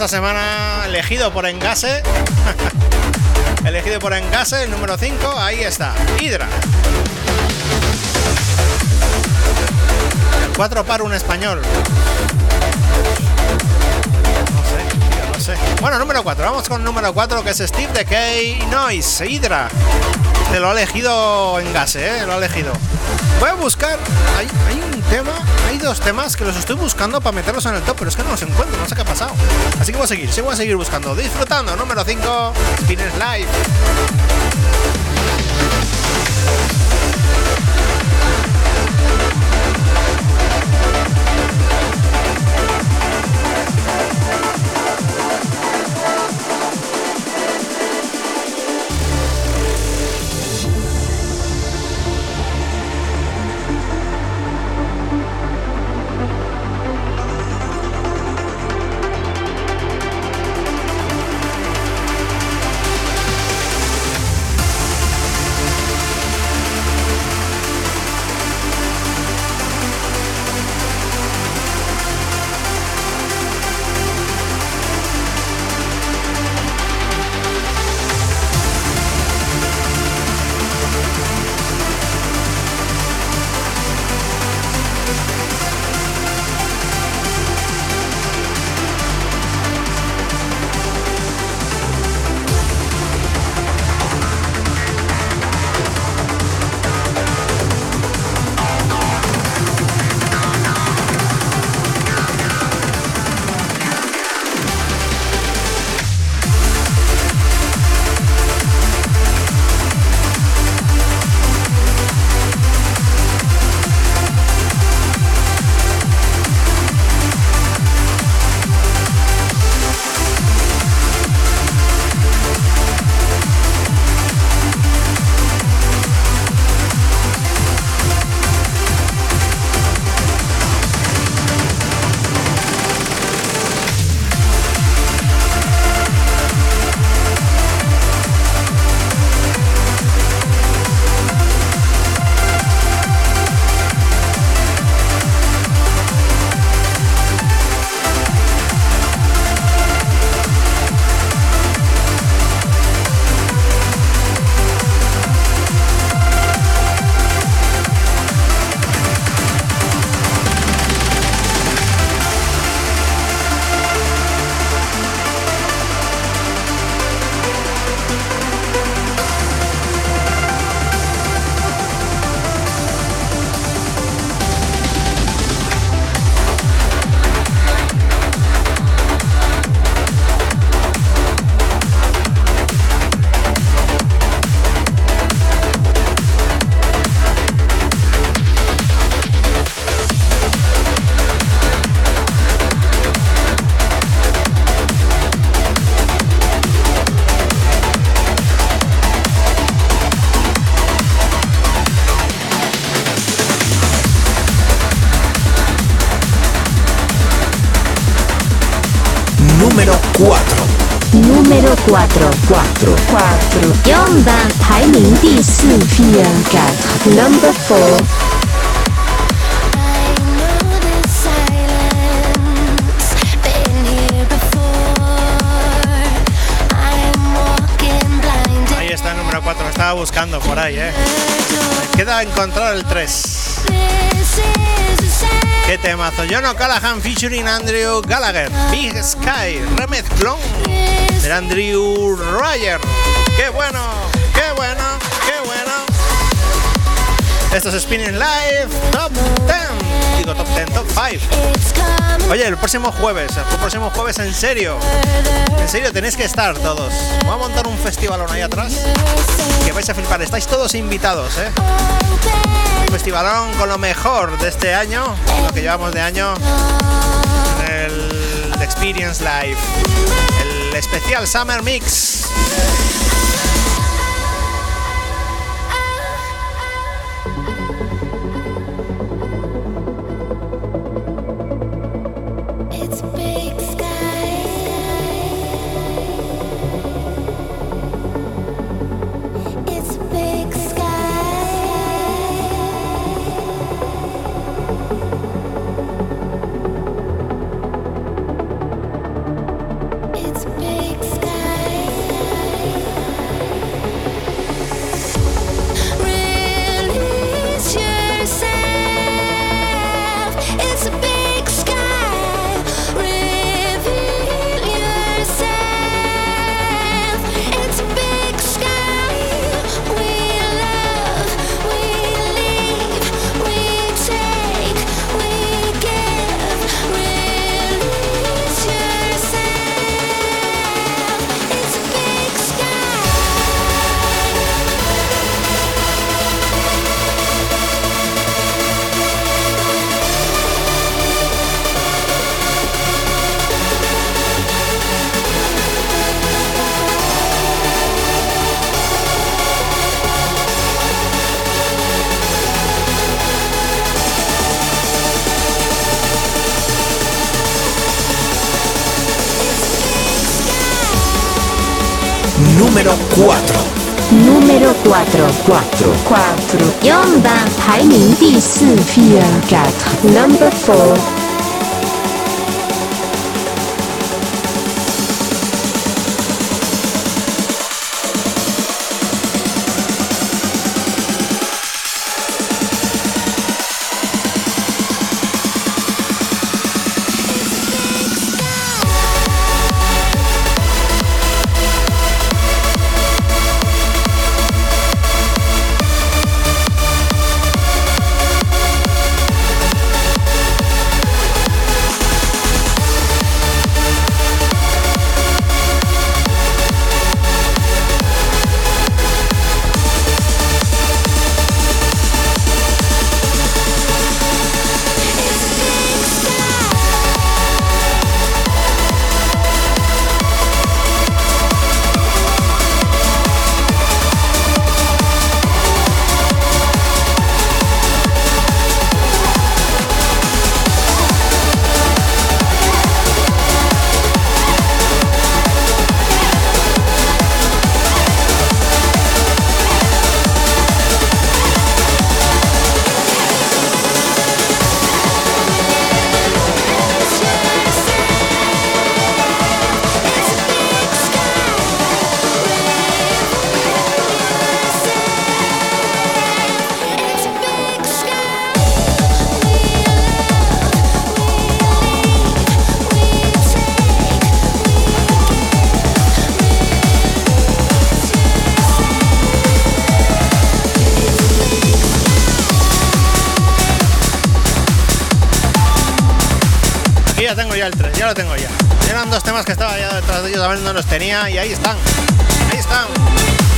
Esta semana, elegido por Engase. elegido por Engase, el número 5, ahí está, Hydra. 4 para un español. No sé, no sé. Bueno, número 4, vamos con número 4 que es Steve Decay Noise, Hydra. Te lo ha elegido Engase, ¿eh? Lo ha elegido. Voy a buscar. Hay, un tema, hay dos temas que los estoy buscando para meterlos en el top, pero es que no los encuentro, no sé qué ha pasado. Así que voy a seguir, sí voy a seguir buscando. Disfrutando, número 5, Spinners Live. 4, number 4. estaba buscando por ahí, ¿eh? Me queda encontrar el 3. ¡Qué temazo! John O'Callaghan featuring Andrew Gallagher. Big Sky, remezclón de Andrew Ryer. ¡Qué bueno! Esto es Spinning Live Top 10. Digo Top 10, Top 5. Oye, el próximo jueves, el próximo jueves en serio. En serio, tenéis que estar todos. Voy a montar un festivalón ahí atrás. Que vais a flipar. Estáis todos invitados, ¿eh? Festivalón con lo mejor de este año, lo que llevamos de año. El Experience Live. El especial Summer Mix. Numero 4numero 4 4 4 4 4 4 4 4 detrás de ellos, a ver no los tenía y ahí están. Ahí están.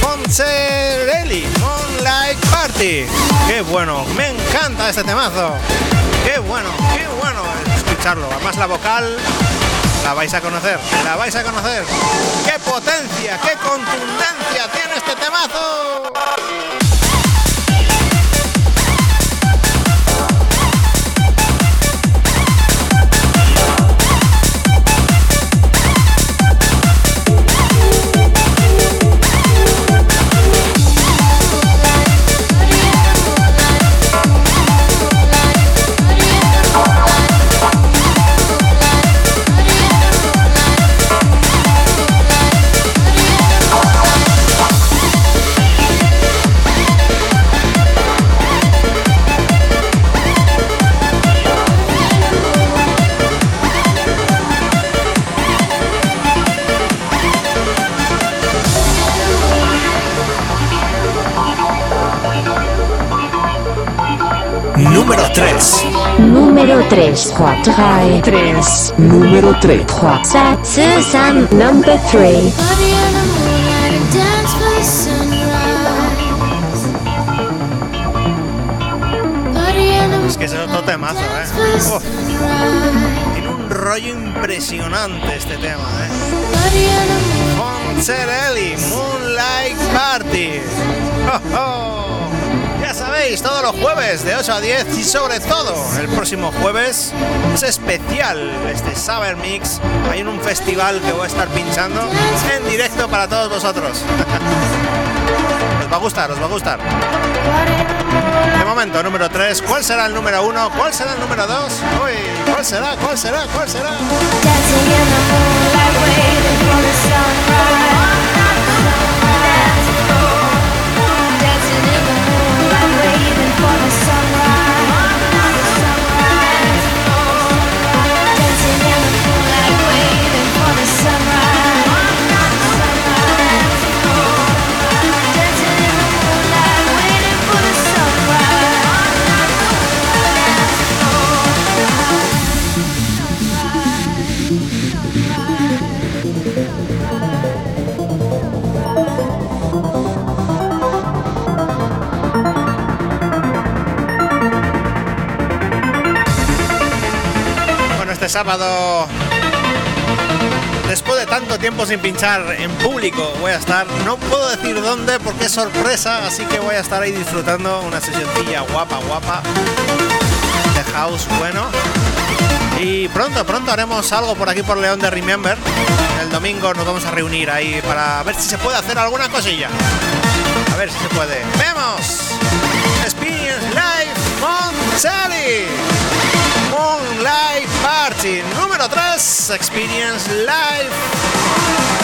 Fonserelli, Moonlight Party. Qué bueno, me encanta este temazo. Qué bueno, qué bueno escucharlo. Además la vocal la vais a conocer. 3, Número 3. 4, 7, 2, 3, number 3. Es que es otro temazo, ¿eh? Tiene un rollo impresionante este tema, ¿eh? Moonlight Party. ¡Oh, oh! Todos los jueves de 8 a 10 y sobre todo el próximo jueves es especial este Summer Mix. Hay un festival que voy a estar pinchando en directo para todos vosotros. os va a gustar, os va a gustar. De momento, número 3. ¿Cuál será el número 1? ¿Cuál será el número 2? Uy, ¿cuál será? ¿Cuál será? ¿Cuál será? Sábado, después de tanto tiempo sin pinchar en público, voy a estar, no puedo decir dónde porque es sorpresa, así que voy a estar ahí disfrutando una sesioncilla guapa, guapa, de house bueno. Y pronto, pronto haremos algo por aquí por León de Remember. El domingo nos vamos a reunir ahí para ver si se puede hacer alguna cosilla. A ver si se puede. ¡Vemos! Experience Live Montsari. Moonlight Party número 3. Experience Live.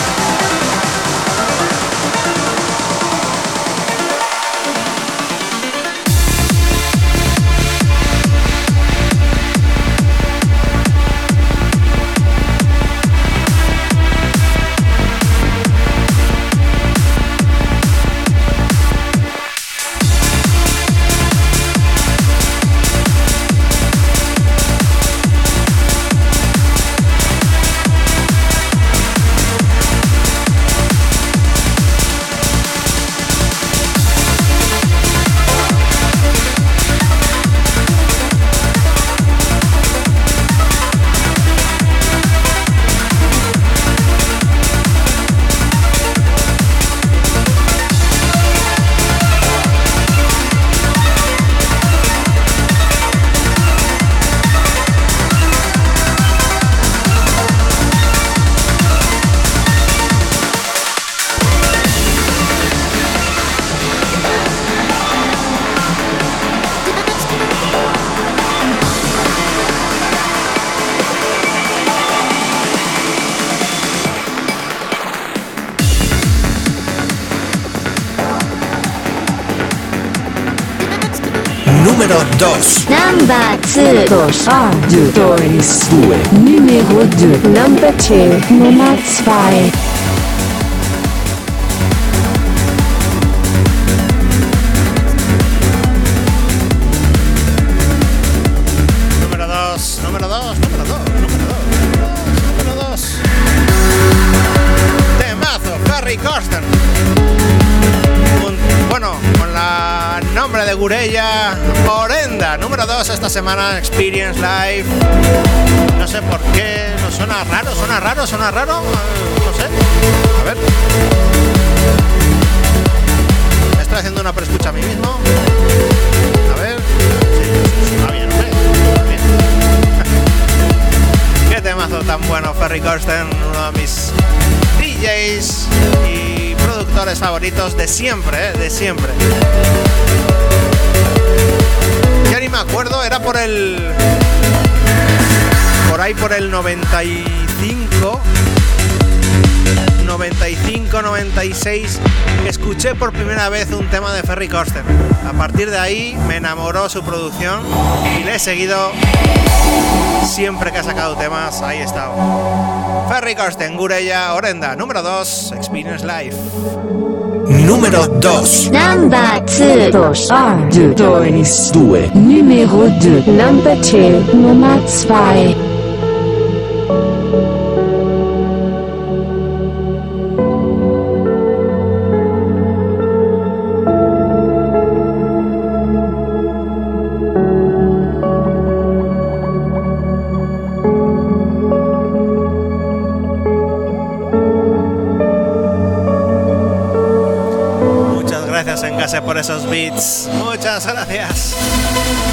Number 2, 2, 2, 2. numéro 2, number 2, Nummer 2. Número 2, número 2, número 2, número 2, número 2. Temazo, Ferry Corsten. Un- bueno, con la nombre de Gurella, Orenda. Número 2 esta semana, Experience Live. No sé por qué, no suena raro, suena raro, suena raro. eh, No sé. A ver. Estoy haciendo una preescucha a mí mismo. A ver. Sí, bien, bien. Qué temazo tan bueno, Ferry Corsten, uno de mis DJs y productores favoritos de siempre, ¿eh? de siempre. Me acuerdo, era por el. Por ahí por el 95. 95, 96, que escuché por primera vez un tema de Ferry Corsten. A partir de ahí me enamoró su producción y le he seguido siempre que ha sacado temas. Ahí he estado. Ferry Corsten, Gurella, Orenda, número 2, Experience Life. Número 2. Number 2 2. 2 2. Numéro 2 Number 2 gracias por esos beats. Muchas gracias.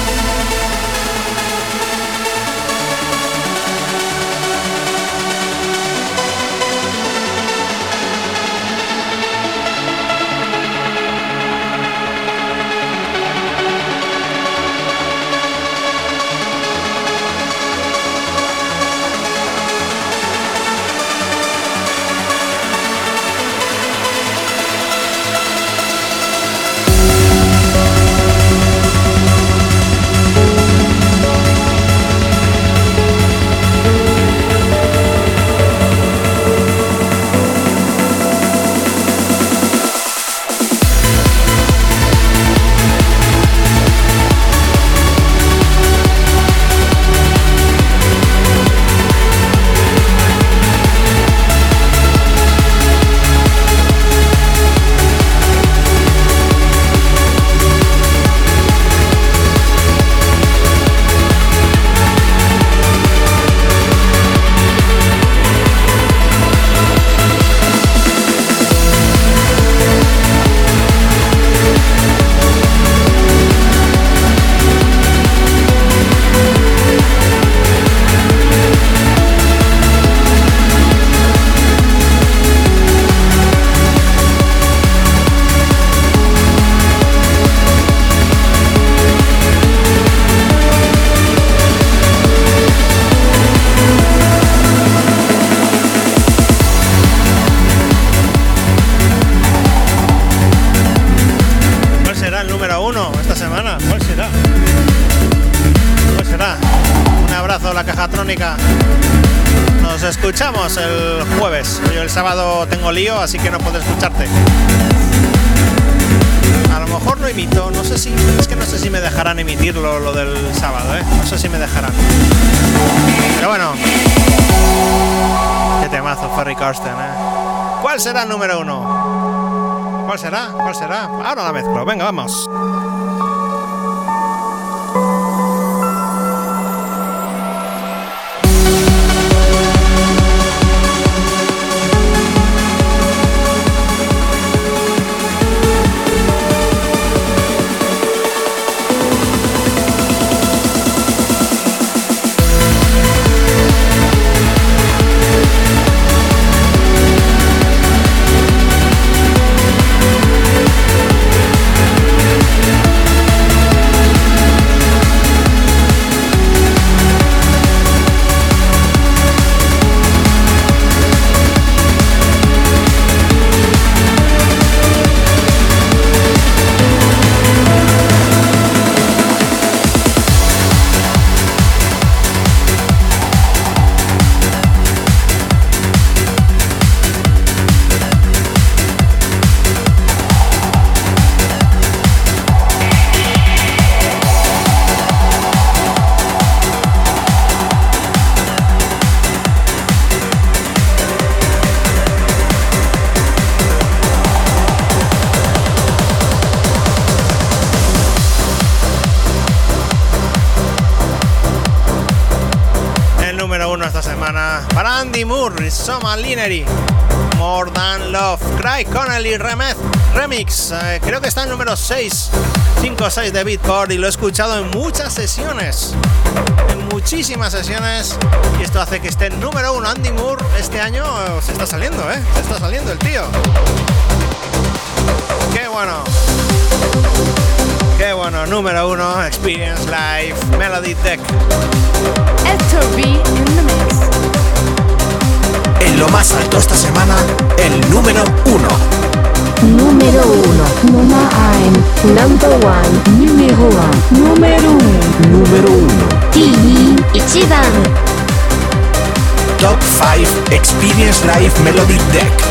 Será el número uno? ¿Cuál será? ¿Cuál será? Ahora la mezclo. Venga, vamos. Moore, Soma Linery, More Than Love, Craig Connelly Remez, Remix. eh, creo que está en número 6, 5 o 6 de Beatport y lo he escuchado en muchas sesiones. En muchísimas sesiones. Y esto hace que esté en número uno. Andy Moore este año eh, se está saliendo, ¿eh? Se está saliendo el tío. Qué bueno. Qué bueno, número uno, Experience Live, Melody Tech. In the mix lo más alto esta semana, el número uno. Número uno. Número uno. Number one. Número uno. Número uno. Número uno. TV. Ichiban. Top 5 Experience Life Melody Deck.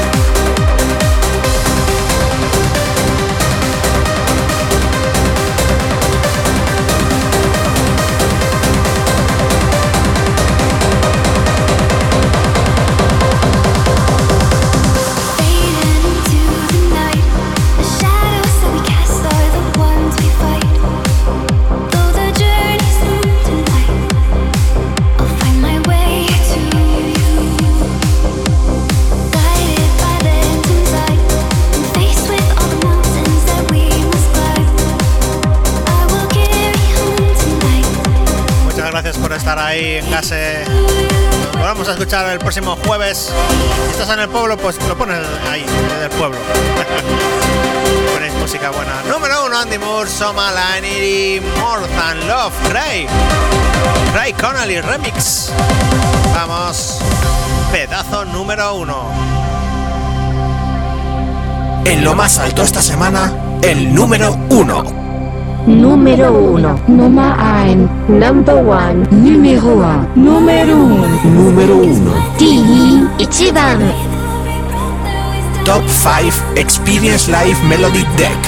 Volvamos a escuchar el próximo jueves. Si estás en el pueblo, pues lo pones ahí, en el pueblo. Ponéis música buena. Número uno, Andy Moore, Soma Line y More Than Love, Ray. Ray Connolly Remix. Vamos, pedazo número uno. En lo más alto esta semana, el número 1. Número uno. Number one. Number one. Número uno. Número uno. Número uno. Número uno. Top 5 Experience Life Melody Deck.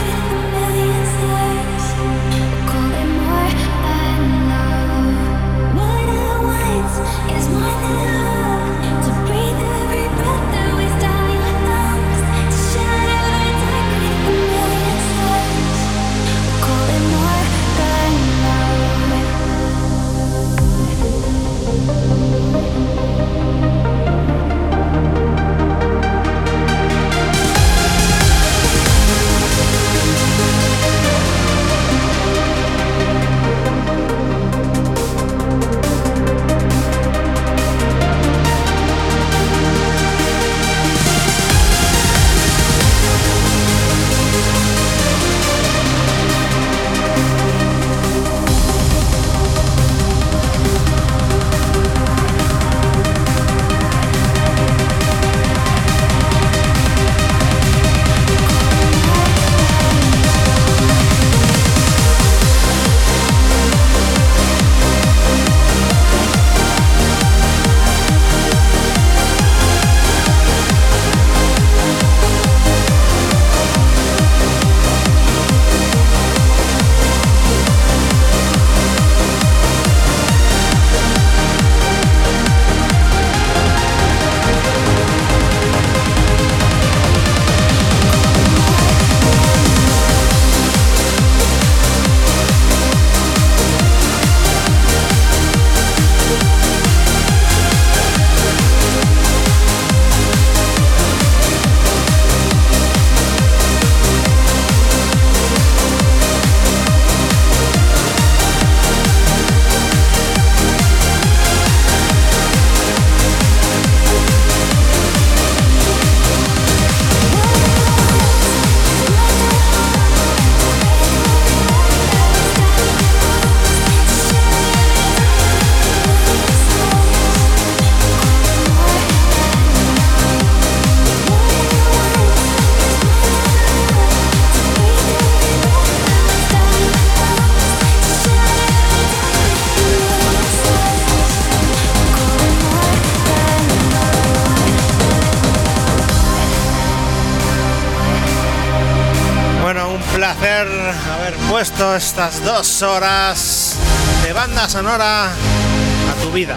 Estas dos horas de banda sonora a tu vida.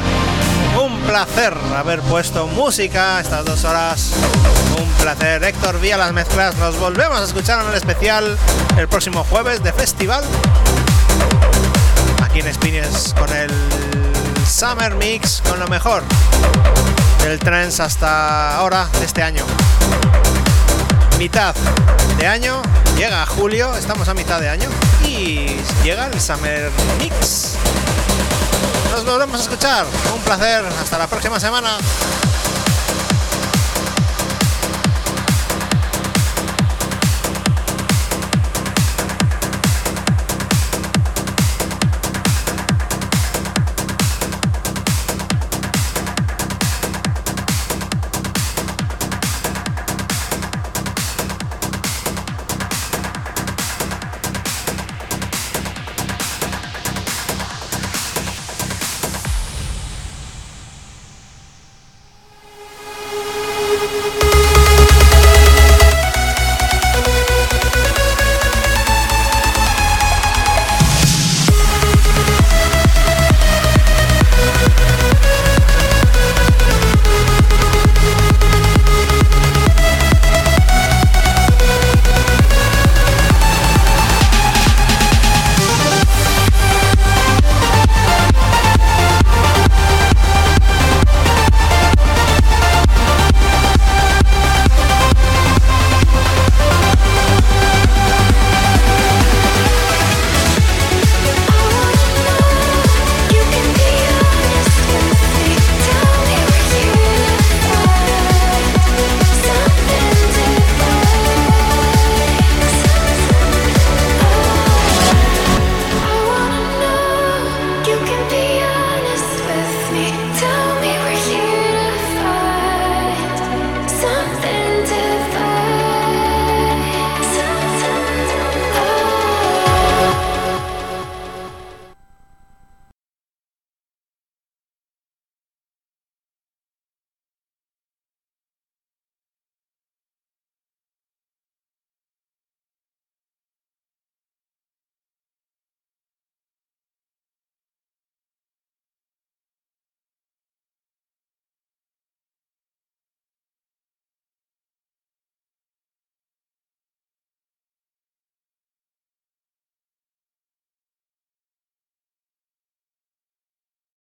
Un placer haber puesto música estas dos horas. Un placer, Héctor Vía las mezclas. Nos volvemos a escuchar en el especial el próximo jueves de festival. Aquí en Spines con el Summer Mix, con lo mejor del trance hasta ahora de este año. Mitad de año, llega julio, estamos a mitad de año y llega el Summer Mix. Nos volvemos a escuchar. Un placer. Hasta la próxima semana.